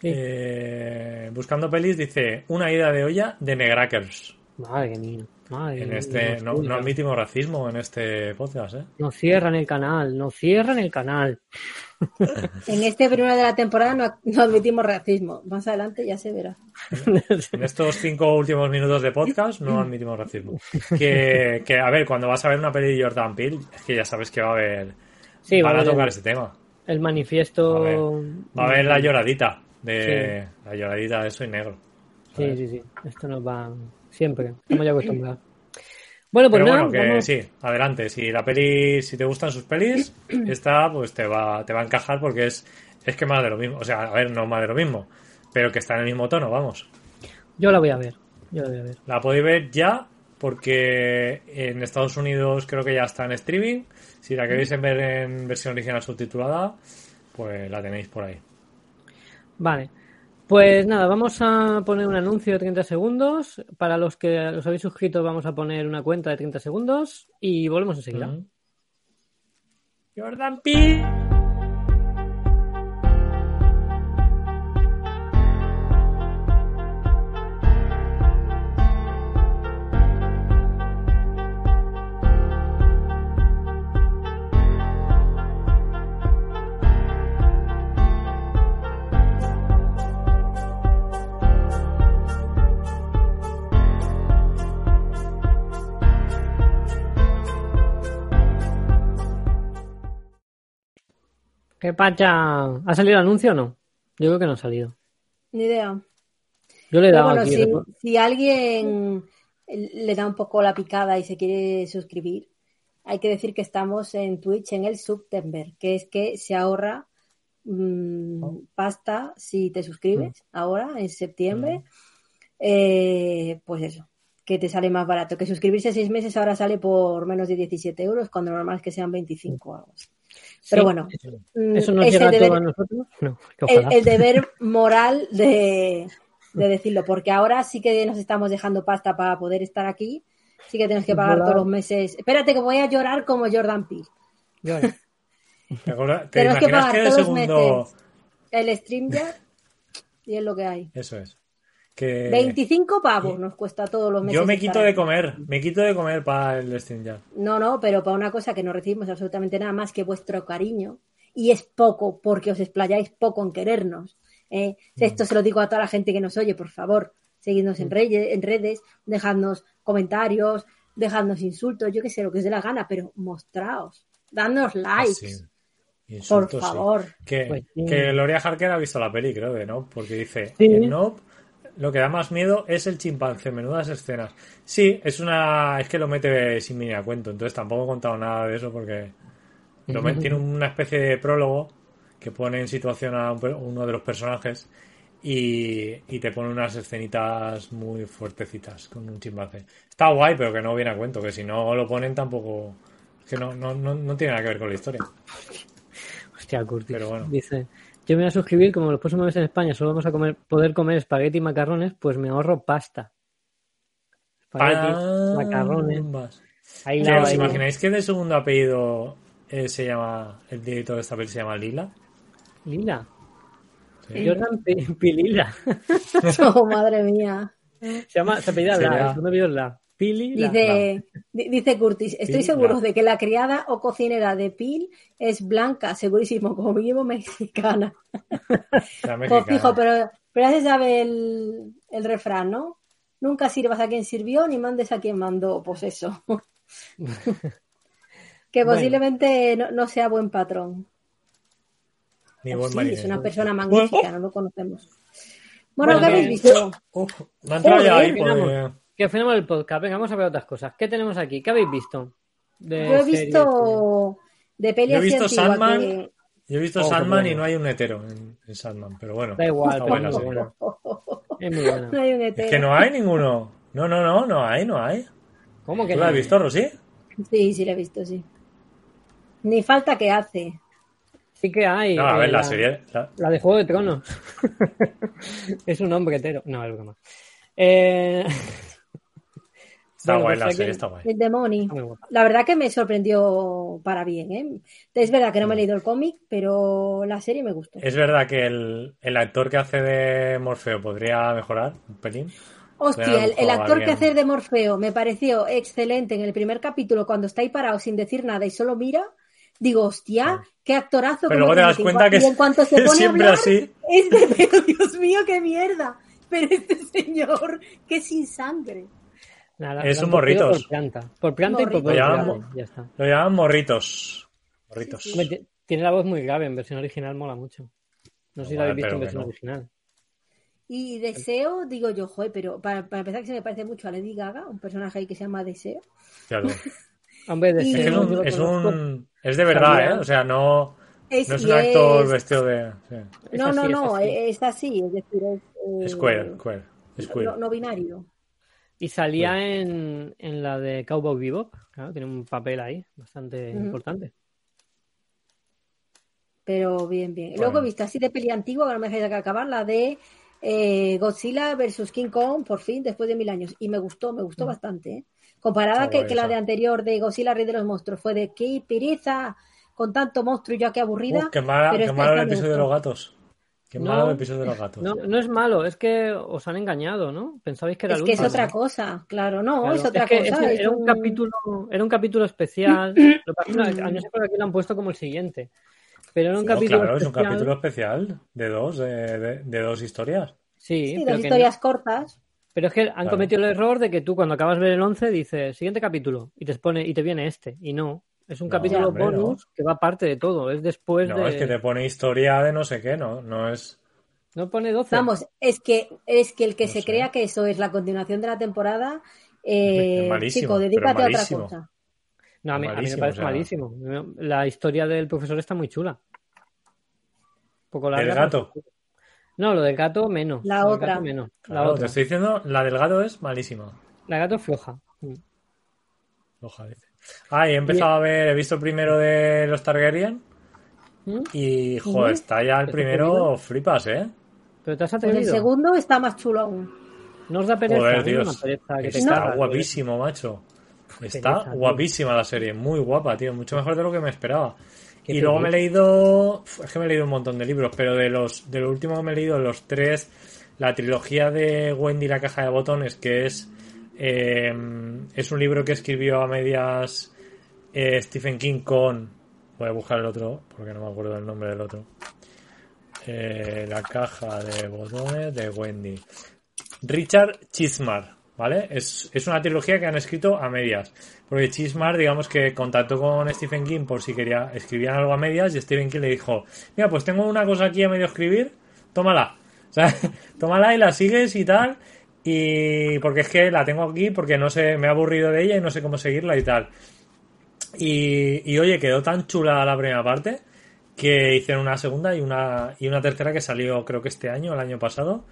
Sí. Eh, buscando pelis dice una ida de olla de Negrakers. Madre mía. Madre En este, no, admitimos racismo en este podcast, ¿eh? Nos cierran el canal, nos cierran el canal. En este primero de la temporada no, no admitimos racismo. Más adelante ya se verá. En estos cinco últimos minutos de podcast no admitimos racismo. Que, que, a ver, cuando vas a ver una peli de Jordan Peele, es que ya sabes que va a haber. Sí, va van a a haber tocar el- ese tema. El manifiesto. A Va a haber la lloradita. De, Sí. La lloradita de soy negro. Sí, sí, sí. Esto nos va siempre. Estamos ya acostumbrados. Bueno, pues Pero nada, bueno, que vamos- sí, adelante. Si la peli, si te gustan sus pelis, esta pues te va, te va a encajar porque es, es que más de lo mismo. O sea, a ver, no más de lo mismo, pero que está en el mismo tono, vamos. yo la voy a ver. Yo la voy a ver. La podéis ver ya porque en Estados Unidos creo que ya está en streaming. Si la queréis ver en versión original subtitulada, pues la tenéis por ahí. Vale. Pues nada, vamos a poner un anuncio de 30 segundos. Para los que los habéis suscrito, vamos a poner una cuenta de 30 segundos y volvemos enseguida. Jordan Peele. ¿Qué pacha? ¿Ha salido el anuncio o no? Yo creo que no ha salido. Ni idea. Yo le he dado bueno, aquí. si, si alguien le da un poco la picada y se quiere suscribir, hay que decir que estamos en Twitch en el September, que es que se ahorra mm, pasta si te suscribes ahora, en septiembre. Eh, pues eso, que te sale más barato. Que suscribirse seis meses ahora sale por menos de 17 euros, cuando normal es que sean 25 o algo así. Pero Sí, bueno, mm, ¿Eso nos ese llega a todos nosotros? No, el, el deber moral de, de decirlo, porque ahora sí que nos estamos dejando pasta para poder estar aquí. Sí que tenemos que pagar todos los meses. Espérate que voy a llorar como Jordan Peele. Llora. ¿Te, acuerdas- te Tenemos que pagar que todos los meses el stream ya y es lo que hay. Eso es. Que 25 pavos nos cuesta todos los meses. yo me quito de comer. Me quito de comer para el Steam ya. No, no, pero para una cosa que no recibimos absolutamente nada más que vuestro cariño. Y es poco, porque os explayáis poco en querernos. ¿eh? Esto se lo digo a toda la gente que nos oye, por favor. Seguidnos en, reye- en redes, dejadnos comentarios, dejadnos insultos, yo que sé, lo que os dé la gana, pero mostraos, dadnos likes, Sí. por Insultos, sí. favor. Que, Pues sí. que Gloria Harker ha visto la peli, creo, de Nope, porque dice, Sí. Lo que da más miedo es el chimpancé, menudas escenas. Sí, es una, es que lo mete sin venir a cuento, entonces tampoco he contado nada de eso porque lo met- tiene una especie de prólogo que pone en situación a uno de los personajes y, y te pone unas escenitas muy fuertecitas con un chimpancé. Está guay, pero que no viene a cuento, que si no lo ponen tampoco... es que no, no, no, no tiene nada que ver con la historia. Hostia, Curtis. Pero bueno. Dice, yo me voy a suscribir, como los próximos meses en España solo vamos a comer, poder comer espagueti y macarrones, pues me ahorro pasta. Espagueti, macarrones. Ambas. Ahí ¿Que la ¿Os ahí. imagináis que de segundo apellido eh, se llama, el director de esta peli se llama Lila? Lila. Sí. Jordan P- Pilila. Oh, madre mía. Se llama, se apellida La, el segundo apellido es La. Dice, di- dice Curtis, estoy Sí, seguro la- de que la criada o cocinera de Pil es blanca, segurísimo, como mínimo mexicana. Pues fijo, pero, pero ya se sabe el, el refrán, ¿no? Nunca sirvas a quien sirvió ni mandes a quien mandó. Pues eso. que Bueno. posiblemente no, no sea buen patrón. Ni buen sí, marinero. es una persona magnífica, no lo conocemos. Bueno, ¿qué habéis visto? Uf, me ha entrado ya Joder, ahí, miramos. Que frenamos el podcast. Venga, vamos a ver otras cosas. ¿Qué tenemos aquí? ¿Qué habéis visto? De Yo he visto de peli Yo he visto Sandman. que- Yo he visto Oh, Sandman y no hay un hetero en, en Sandman, pero bueno. Da igual, buena es la buena. Es muy buena. No hay un Es hetero. que no hay ninguno. No, no, no, no hay, no hay. ¿Cómo que ¿Tú no? la has visto, Rosy? Sí, sí, lo he visto, sí. Ni falta que hace. Sí que hay. No, a eh, ver, la serie. la- La de Juego de Tronos. es un hombre hetero. No, es broma. Eh... Está bueno, guay, pues la serie está guay. El demonio. La verdad que me sorprendió para bien, ¿eh? Es verdad que no me he leído el cómic, pero la serie me gustó. Es verdad que el, el actor que hace de Morfeo podría mejorar un pelín. Hostia, el, actor que hace de Morfeo me pareció excelente en el primer capítulo cuando está ahí parado sin decir nada y solo mira. Digo, hostia, qué actorazo. Pero luego te das cuenta que Y en cuanto se es pone a siempre hablar, así. Es de, pero Dios mío, qué mierda. Pero este señor, que sin sangre. Nada, Es un morritos. Por planta. Por planta y por. Lo llaman- Ya está. Lo llaman morritos. Morritos. Sí, Tiene la voz muy grave. En versión original mola mucho. No sé si la habéis visto en versión no. original. Y Deseo, digo yo, joder, pero para, para empezar que se me parece mucho a Lady Gaga, un personaje ahí que se llama Deseo. Claro. Hombre, de Y- Es que es Deseo, un, es un- es de verdad. ¿eh? O sea, no, Es, no es un actor es- vestido de. sí. No, así, no, es no, así. es así, es decir, es... eh. Es queer. No, no binario. Y salía en, en la de Cowboy Bebop. Claro, tiene un papel ahí bastante importante. Pero bien, bien. Bueno. Luego he visto así de peli antigua, que no me dejáis de acabar, la de eh, Godzilla versus King Kong, por fin, después de mil años. Y me gustó, me gustó bastante. ¿eh? Comparada que, que la de anterior de Godzilla Rey de los Monstruos, fue de qué pereza, con tanto monstruo y ya que aburrida. Uf, qué, mala- pero qué malo el episodio de los gatos. Qué No. malo el episodio de los gatos. No, no es malo, es que os han engañado, ¿no? Pensabais que era Es el que es otra cosa, claro, no, Claro, es otra que cosa. es era un un- capítulo, era un capítulo especial. Lo que que a no ser por aquí lo han puesto como el siguiente. Pero era un No, capítulo claro, es un especial. capítulo especial de dos, de, de- de dos historias. Sí, Sí, pero, dos que historias cortas. pero es que han Claro. cometido el error de que tú cuando acabas de ver el 11 dices siguiente capítulo y te pone y te viene este y no. Es un No, capítulo hombre, no. bonus que va aparte de todo. Es después No, de. es que te pone historia de no sé qué, no, no es. No pone 12. Vamos, es que, es que el que No se sé. crea que eso es la continuación de la temporada, eh, malísimo, chico, dedícate a otra cosa. No, a mí, a mí me parece o sea. malísimo. La historia del profesor está muy chula. poco larga. ¿El gato? pero- No, lo del gato menos. La Lo otra. menos. La Claro, te otra. estoy diciendo, la del gato es malísima. La gato es floja. Mm. Ojalá. Ah, y he empezado a ver, he visto el primero de los Targaryen ¿Mm? y, joder, está ya el ¿Te has primero, atrevido? flipas, ¿eh? Pero te has Pues el atrevido. segundo está más chulo aún. No os da pereza. Joder, Dios. pereza que Está guapísimo, macho. Está pereza, tío. guapísima la serie, muy guapa, tío. Mucho mejor de lo que me esperaba. Y luego me he leído. Es que me he leído un montón de libros, pero de los de lo último que me he leído, los tres. La trilogía de Wendy y la caja de botones, que es. Eh, es un libro que escribió a medias eh, Stephen King con. Voy a buscar el otro, porque no me acuerdo el nombre del otro. Eh, la caja de botones de Wendy. Richard Chismar, ¿vale? Es, es una trilogía que han escrito a medias. Porque Chismar, digamos que contactó con Stephen King por si quería escribían algo a medias y Stephen King le dijo, mira, pues tengo una cosa aquí a medio escribir, tómala. O sea, tómala y la sigues y tal. Y porque es que la tengo aquí porque no sé, me he aburrido de ella y no sé cómo seguirla y tal. Y, y oye, quedó tan chula la primera parte que hicieron una segunda y una, y una tercera que salió creo que este año, el año pasado.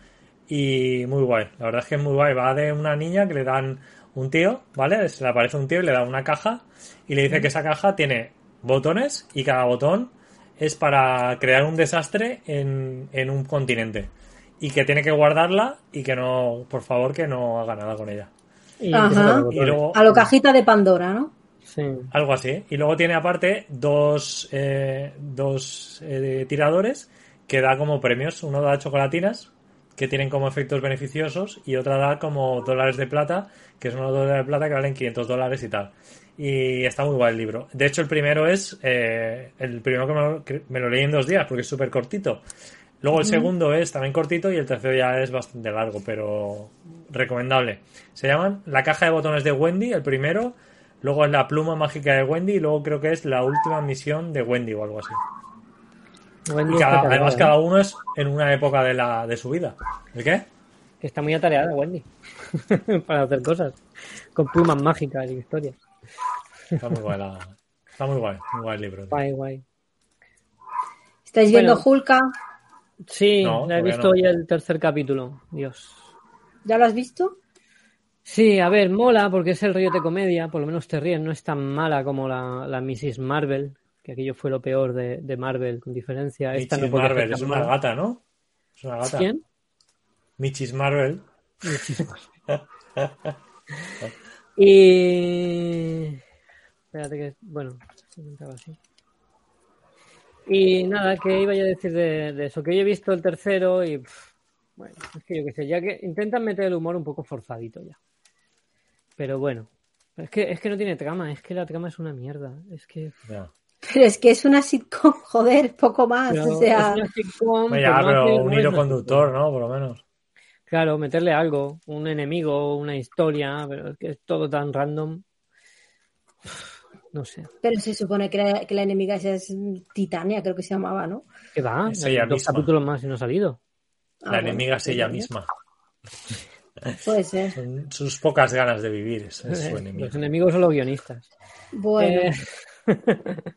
Y muy guay, la verdad es que es muy guay. Va de una niña que le dan un tío, ¿vale? Se le aparece un tío y le da una caja y le dice que esa caja tiene botones y cada botón es para crear un desastre en, en un continente. Y que tiene que guardarla y que no, por favor, que no haga nada con ella. Y Ajá. Y luego, A lo cajita de Pandora, ¿no? Sí. algo así. Y luego tiene aparte dos, eh, dos eh, tiradores que da como premios. Uno da chocolatinas que tienen como efectos beneficiosos y otra da como dólares de plata, que son unos dólares de plata que valen 500 dólares y tal. Y está muy guay el libro. De hecho, el primero es eh, el primero que me, lo, que me lo leí en dos días porque es súper cortito. Luego el segundo es también cortito y el tercero ya es bastante largo, pero recomendable. Se llaman La caja de botones de Wendy, el primero. Luego es La pluma mágica de Wendy y luego creo que es La última misión de Wendy o algo así. Wendy Y cada- además ¿eh? cada uno es en una época de, la, de su vida. ¿El qué? Que está muy atareada, Wendy. Para hacer cosas. Con plumas mágicas y historias. Está muy guay, la- está muy guay, muy guay el libro. tío. Guay, guay. ¿Estáis viendo. Hulka? Sí, No, la he visto no. hoy el tercer capítulo. Dios. ¿Ya lo has visto? Sí, a ver, mola porque es el río de comedia, por lo menos te ríes, no es tan mala como la, la Mrs. Marvel, que aquello fue lo peor de, de Marvel, con diferencia. Esta Michis no Marvel, es una mala. gata, ¿no? Es una gata. ¿Quién? Michis Marvel. Y. Espérate que. Bueno, se comentaba así. Y nada, que iba yo a decir de, de eso, que yo he visto el tercero y. pff, bueno, es que yo qué sé, ya que intentan meter el humor un poco forzadito ya. Pero bueno, es que, es que no tiene trama, es que la trama es una mierda. Es que. Pero es que es una sitcom, joder, poco más. pero o sea, es una sitcom, Ya, pero un hilo conductor. ¿no? Por lo menos. Claro, meterle algo, un enemigo, una historia, pero es que es todo tan random. No sé. pero se supone que la, que la enemiga esa es Titania, creo que se llamaba, ¿no? ¿Qué va? Es ella Dos misma. capítulos más y no ha salido. Ah, La bueno, enemiga es pues ella misma. Puede ser. Son sus pocas ganas de vivir. Es, es su enemiga. Los enemigos son los guionistas. Bueno, Eh,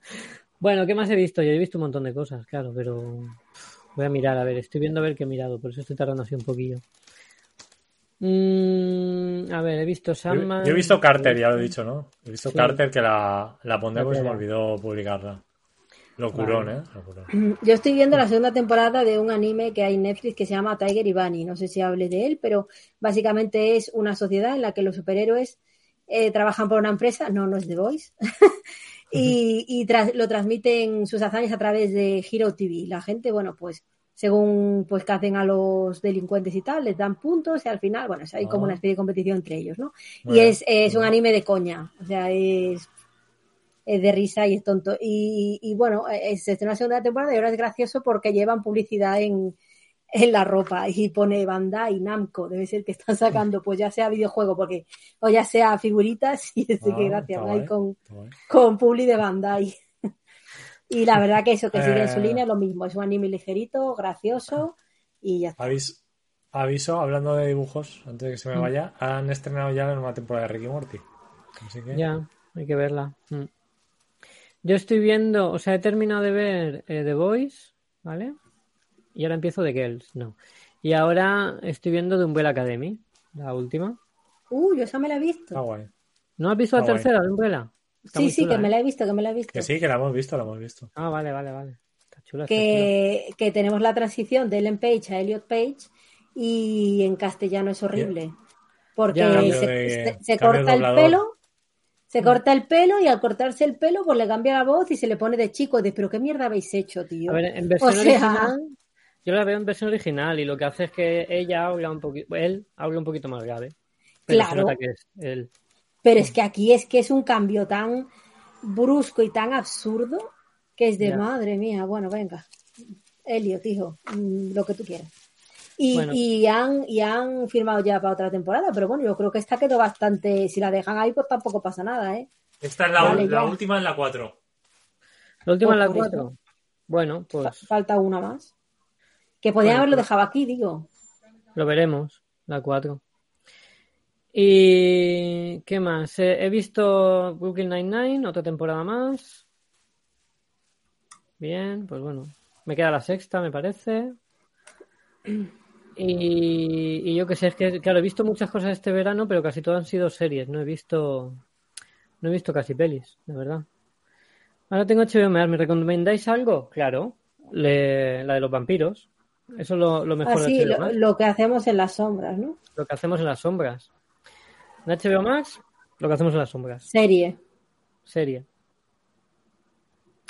bueno, ¿qué más he visto? Yo he visto un montón de cosas, claro, pero voy a mirar, a ver, estoy viendo a ver qué he mirado, por eso estoy tardando así un poquillo. Mm, a ver, he visto Sandman. yo he visto Carter, ya lo he dicho, ¿no? He visto Sí. Carter que la, la pondré porque se me olvidó publicarla. Locurón, Vale. ¿eh? Locurón. yo estoy viendo la segunda temporada de un anime que hay en Netflix que se llama Tiger y Bunny. No sé si hable de él, pero básicamente es una sociedad en la que los superhéroes eh, trabajan por una empresa. No, no es The Voice. y y tras- lo transmiten sus hazañas a través de Hero TV. La gente, bueno, pues según pues que hacen a los delincuentes y tal, les dan puntos y al final, bueno, hay como Ah. una especie de competición entre ellos, ¿no? Y es, es un anime de coña, o sea, es, es de risa y es tonto. Y, y bueno, eh, se estrenó la segunda temporada y ahora es gracioso porque llevan publicidad en, en la ropa y pone Bandai Namco, debe ser que están sacando, pues ya sea videojuego porque o ya sea figuritas y es de Ah, que gracias, guay, con, con publi de Bandai. y la verdad que eso, que sigue en su Eh. línea, es lo mismo, es un anime ligerito, gracioso y ya está. Avis- aviso, hablando de dibujos, antes de que se Mm. me vaya, han estrenado ya la nueva temporada de Ricky Morty. Así que, Ya, hay que verla. Mm. Yo estoy viendo, o sea, he terminado de ver eh, The Voice, ¿vale? Y ahora empiezo de Girls, no. Y ahora estoy viendo de Umbrella Academy, la última. Uh, yo esa me la he visto. Está guay. ¿No has visto la guay. tercera de Umbrella? Está sí, sí, chula, que me ¿eh? la he visto, que me la he visto. Que sí, que la hemos visto, la hemos visto. Ah, vale, vale, vale. Está chula, está chula. que, que tenemos la transición de Ellen Page a Elliot Page y en castellano es horrible. Porque se, de- se- se cambio de corta el pelo, se corta el pelo y al cortarse el pelo pues le cambia la voz y se le pone de chico. De, pero qué mierda habéis hecho, tío. A ver, en versión O sea- original, yo la veo en versión original y lo que hace es que ella habla un poquito, él habla un poquito más grave. Pero se Claro. nota que es él. Pero es que aquí es que es un cambio tan brusco y tan absurdo que es de Ya. madre mía. Bueno, venga. Elliot, hijo, mm, lo que tú quieras. Y, Bueno. y, han, y han firmado ya para otra temporada, pero bueno, yo creo que esta quedó bastante. Si la dejan ahí, pues tampoco pasa nada, ¿eh? Esta es la, Vale, la última, en la 4. La última Pues es la por eso. 4. Bueno, pues Falta una más. Que podían Bueno, haberlo pues- dejado aquí, digo. lo veremos, la 4. ¿Y qué más? He visto Brooklyn Nine-Nine, otra temporada más. Bien, pues bueno. Me queda la sexta, me parece. Y, y yo qué sé, es que, claro, he visto muchas cosas este verano, pero casi todas han sido series. No he visto, no he visto casi pelis, de verdad. Ahora tengo HBO Max. ¿Me recomendáis algo? Claro, le- la de los vampiros. Eso es lo, lo mejor Así, de HBO lo, Max lo que hacemos en las sombras, ¿no? lo que hacemos en las sombras. En HBO Max, lo que hacemos en las sombras. Serie. Serie.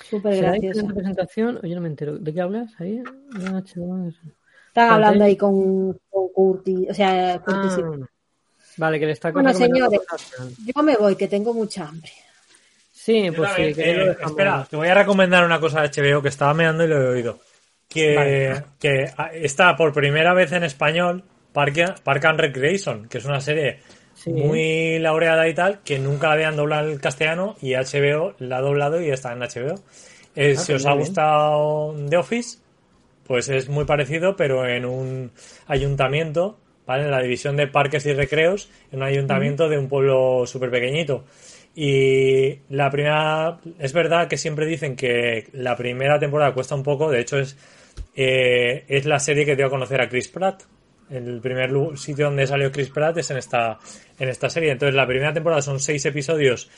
Súper ¿Será graciosa. presentación? Oye, no me entero. ¿De qué hablas ahí? De HBO Max. Están hablando ahí con, con Curtis. O sea, Curtis Ah, vale, que le está Bueno, señores. Yo me voy, que tengo mucha hambre. Sí, Yo pues sí, también, lo eh, espera, te voy a recomendar una cosa de HBO que estaba mirando y lo he oído. Que, Vale. que está por primera vez en español Park, Park and Recreation, que es una serie Sí. muy laureada y tal, que nunca la habían doblado al castellano y HBO la ha doblado y está en HBO. Eh, Ah, si pues os ha bien. gustado The Office, pues es muy parecido, pero en un ayuntamiento, ¿vale? En la división de parques y recreos, en un ayuntamiento de un pueblo súper pequeñito. Y la primera, es verdad que siempre dicen que la primera temporada cuesta un poco, de hecho es, eh, es la serie que dio a conocer a Chris Pratt. El primer sitio donde salió Chris Pratt es en esta, en esta serie. Entonces la primera temporada son seis episodios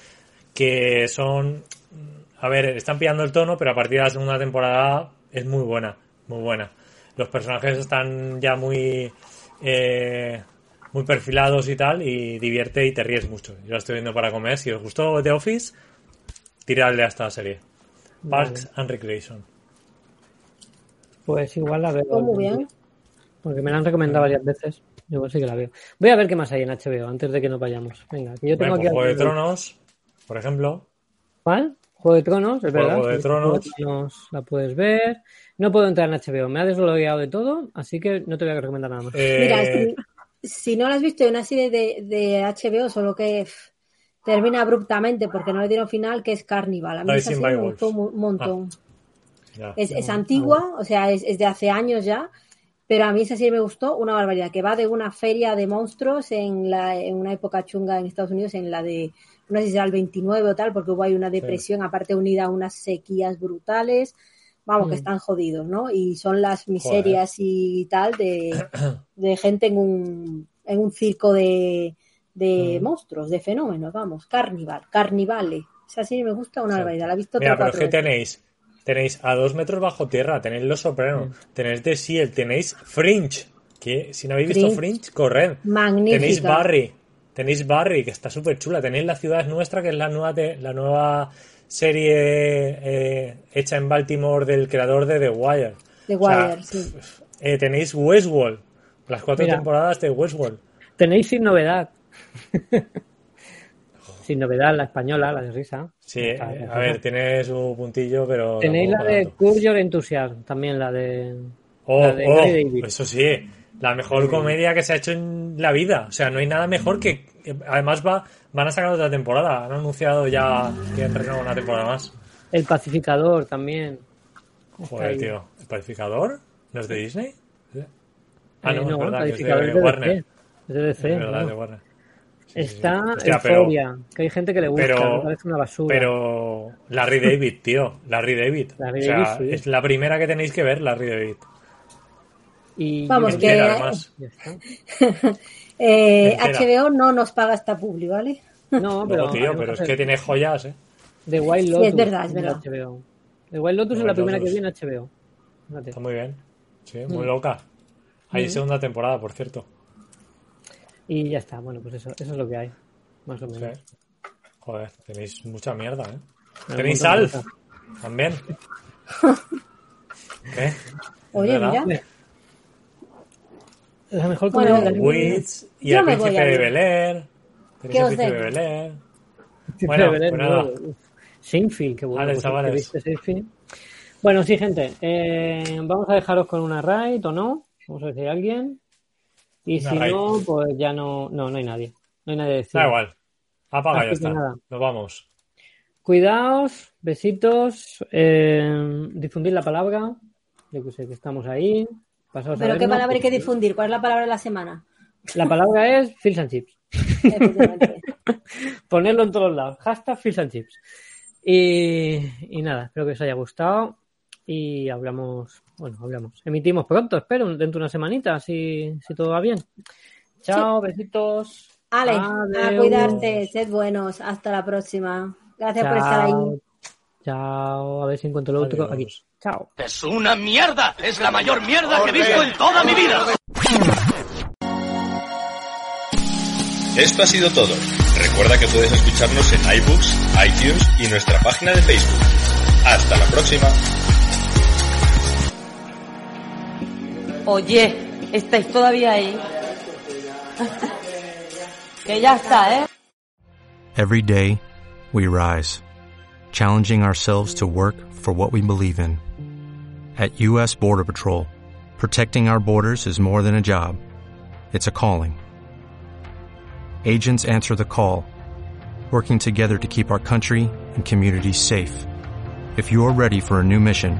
que son, a ver, están pillando el tono, pero a partir de la segunda temporada es muy buena, muy buena. Los personajes están ya muy, eh, muy perfilados y tal, y divierte y te ríes mucho. Yo la estoy viendo para comer. Si os gustó The Office, tiradle a esta serie. Parks and Recreation. Pues igual la veo. Oh, muy bien. Porque me la han recomendado varias veces. Yo sí que la veo. Voy a ver qué más hay en HBO antes de que nos vayamos. Venga, que yo tengo Bueno, aquí. pues Juego de Tronos, por ejemplo. ¿Cuál? Juego de Tronos, es Juego verdad. de Sí, Tronos. Juego de Tronos la puedes ver. No puedo entrar en HBO, me ha desbloqueado de todo, así que no te voy a recomendar nada más. Eh, Mira, si, si no la has visto, hay una serie de, de HBO, solo que termina abruptamente porque no le dieron final, que es Carnival. A mí esa serie me gustó un montón. ya. Es, es antigua, o sea, es, es de hace años ya, pero a mí esa serie me gustó una barbaridad, que va de una feria de monstruos en, la, en una época chunga en Estados Unidos, en la de, no sé si será el 29 o tal, porque hubo ahí una depresión, aparte unida a unas sequías brutales, vamos, que Mm. están jodidos, ¿no? Y son las miserias y tal de, de gente en un, en un circo de, de Mm. monstruos, de fenómenos, vamos, Carnival, Carnivale. Esa serie me gusta una Sí. barbaridad, la he visto Mira, pero veces. tenéis, tenéis a dos metros bajo tierra, tenéis Los Sopranos, tenéis The Seal, tenéis Fringe, que si no habéis visto Fringe. Fringe, corred. Magnífica. Tenéis Barry, tenéis Barry, que está súper chula, tenéis La Ciudad es Nuestra, que es la nueva, te- la nueva serie eh, hecha en Baltimore del creador de The Wire. The O sea, Wire, sí. eh, tenéis Westworld, las cuatro Mira. temporadas de Westworld. Tenéis sin novedad. sin novedad, la española, la de risa. Sí, Está eh, a ver, tiene su puntillo, pero... Tenéis la de Your Enthusiasm, también la de. Oh, la de oh, eso sí, la mejor comedia que se ha hecho en la vida. O sea, no hay nada mejor que. Además, va, van a sacar otra temporada. Han anunciado ya que han renovado una temporada más. El pacificador también. Joder, tío. ¿El pacificador? ¿No es de Disney? Ah, Eh, no, es verdad, es pacificador de es de Warner. DC. Es de DC, Es verdad, ¿no? de Warner. Está Hostia, pero- Euphoria, que hay gente que le gusta, pero- me parece una basura. Pero Larry David, tío. Larry David. Larry o sea, David, sí. es la primera que tenéis que ver, Larry David. Y Vamos, que- además. está. Eh. HBO no nos paga esta publi, ¿vale? No, pero, No, tío, pero es que tiene joyas, ¿eh? The Wild Sí, Lotus. es verdad, es verdad. HBO. The Wild Lotus The es la Wild primera Lotus. que vi en HBO. Fíjate. Está muy bien. Sí, Mm. muy loca. Hay segunda temporada, por cierto. Y ya está, bueno, pues eso, eso es lo que hay. Más o Sí. menos. Joder, tenéis mucha mierda, ¿eh? ¿Tenéis de cosas. También. ¿Qué? Oye, ¿Verdad? mira. La mejor Bueno, comedia del mundo. Wits y Yo el príncipe de ir. Bel Air. ¿Qué Tenéis el príncipe de dejo? Bel Air. Sí, Bueno, Belén, pues nada. no. Seinfeld, qué bueno. Vale, que viste Seinfeld. Bueno, sí, gente. eh, vamos a dejaros con una raid o no. Vamos a decir a alguien. Y Una si no, pues ya no. No, no hay nadie. No hay nadie de decir. Da igual. Apaga, Así ya está. nada. Nos vamos. Cuidaos, besitos, eh, difundir la palabra. Yo que sé que estamos ahí. Pasaos a Pero qué palabra hay que difundir. ¿Cuál es la palabra de la semana? La palabra es Fish and Chips. Ponerlo en todos lados. Hashtag Fish and Chips. Y, y nada, espero que os haya gustado. Y hablamos, bueno, hablamos. Emitimos pronto, espero, dentro de una semanita, si, si todo va bien. Chao, besitos. Ale, a Adeu. cuidarte. Sed buenos. Hasta la próxima. Gracias por estar ahí. Chao. A ver si encuentro lo otro Adiós. aquí. Chao. Es una mierda. Es la mayor mierda que he visto en toda mi vida. Esto ha sido todo. Recuerda que puedes escucharnos en iBooks, iTunes y nuestra página de Facebook. Hasta la próxima. Oye, ¿estáis todavía ahí? que ya está, ¿eh? Every day, we rise, challenging ourselves to work for what we believe in. At U.S. Border Patrol, protecting our borders is more than a job, it's a calling. Agents answer the call, working together to keep our country and communities safe. If you're ready for a new mission,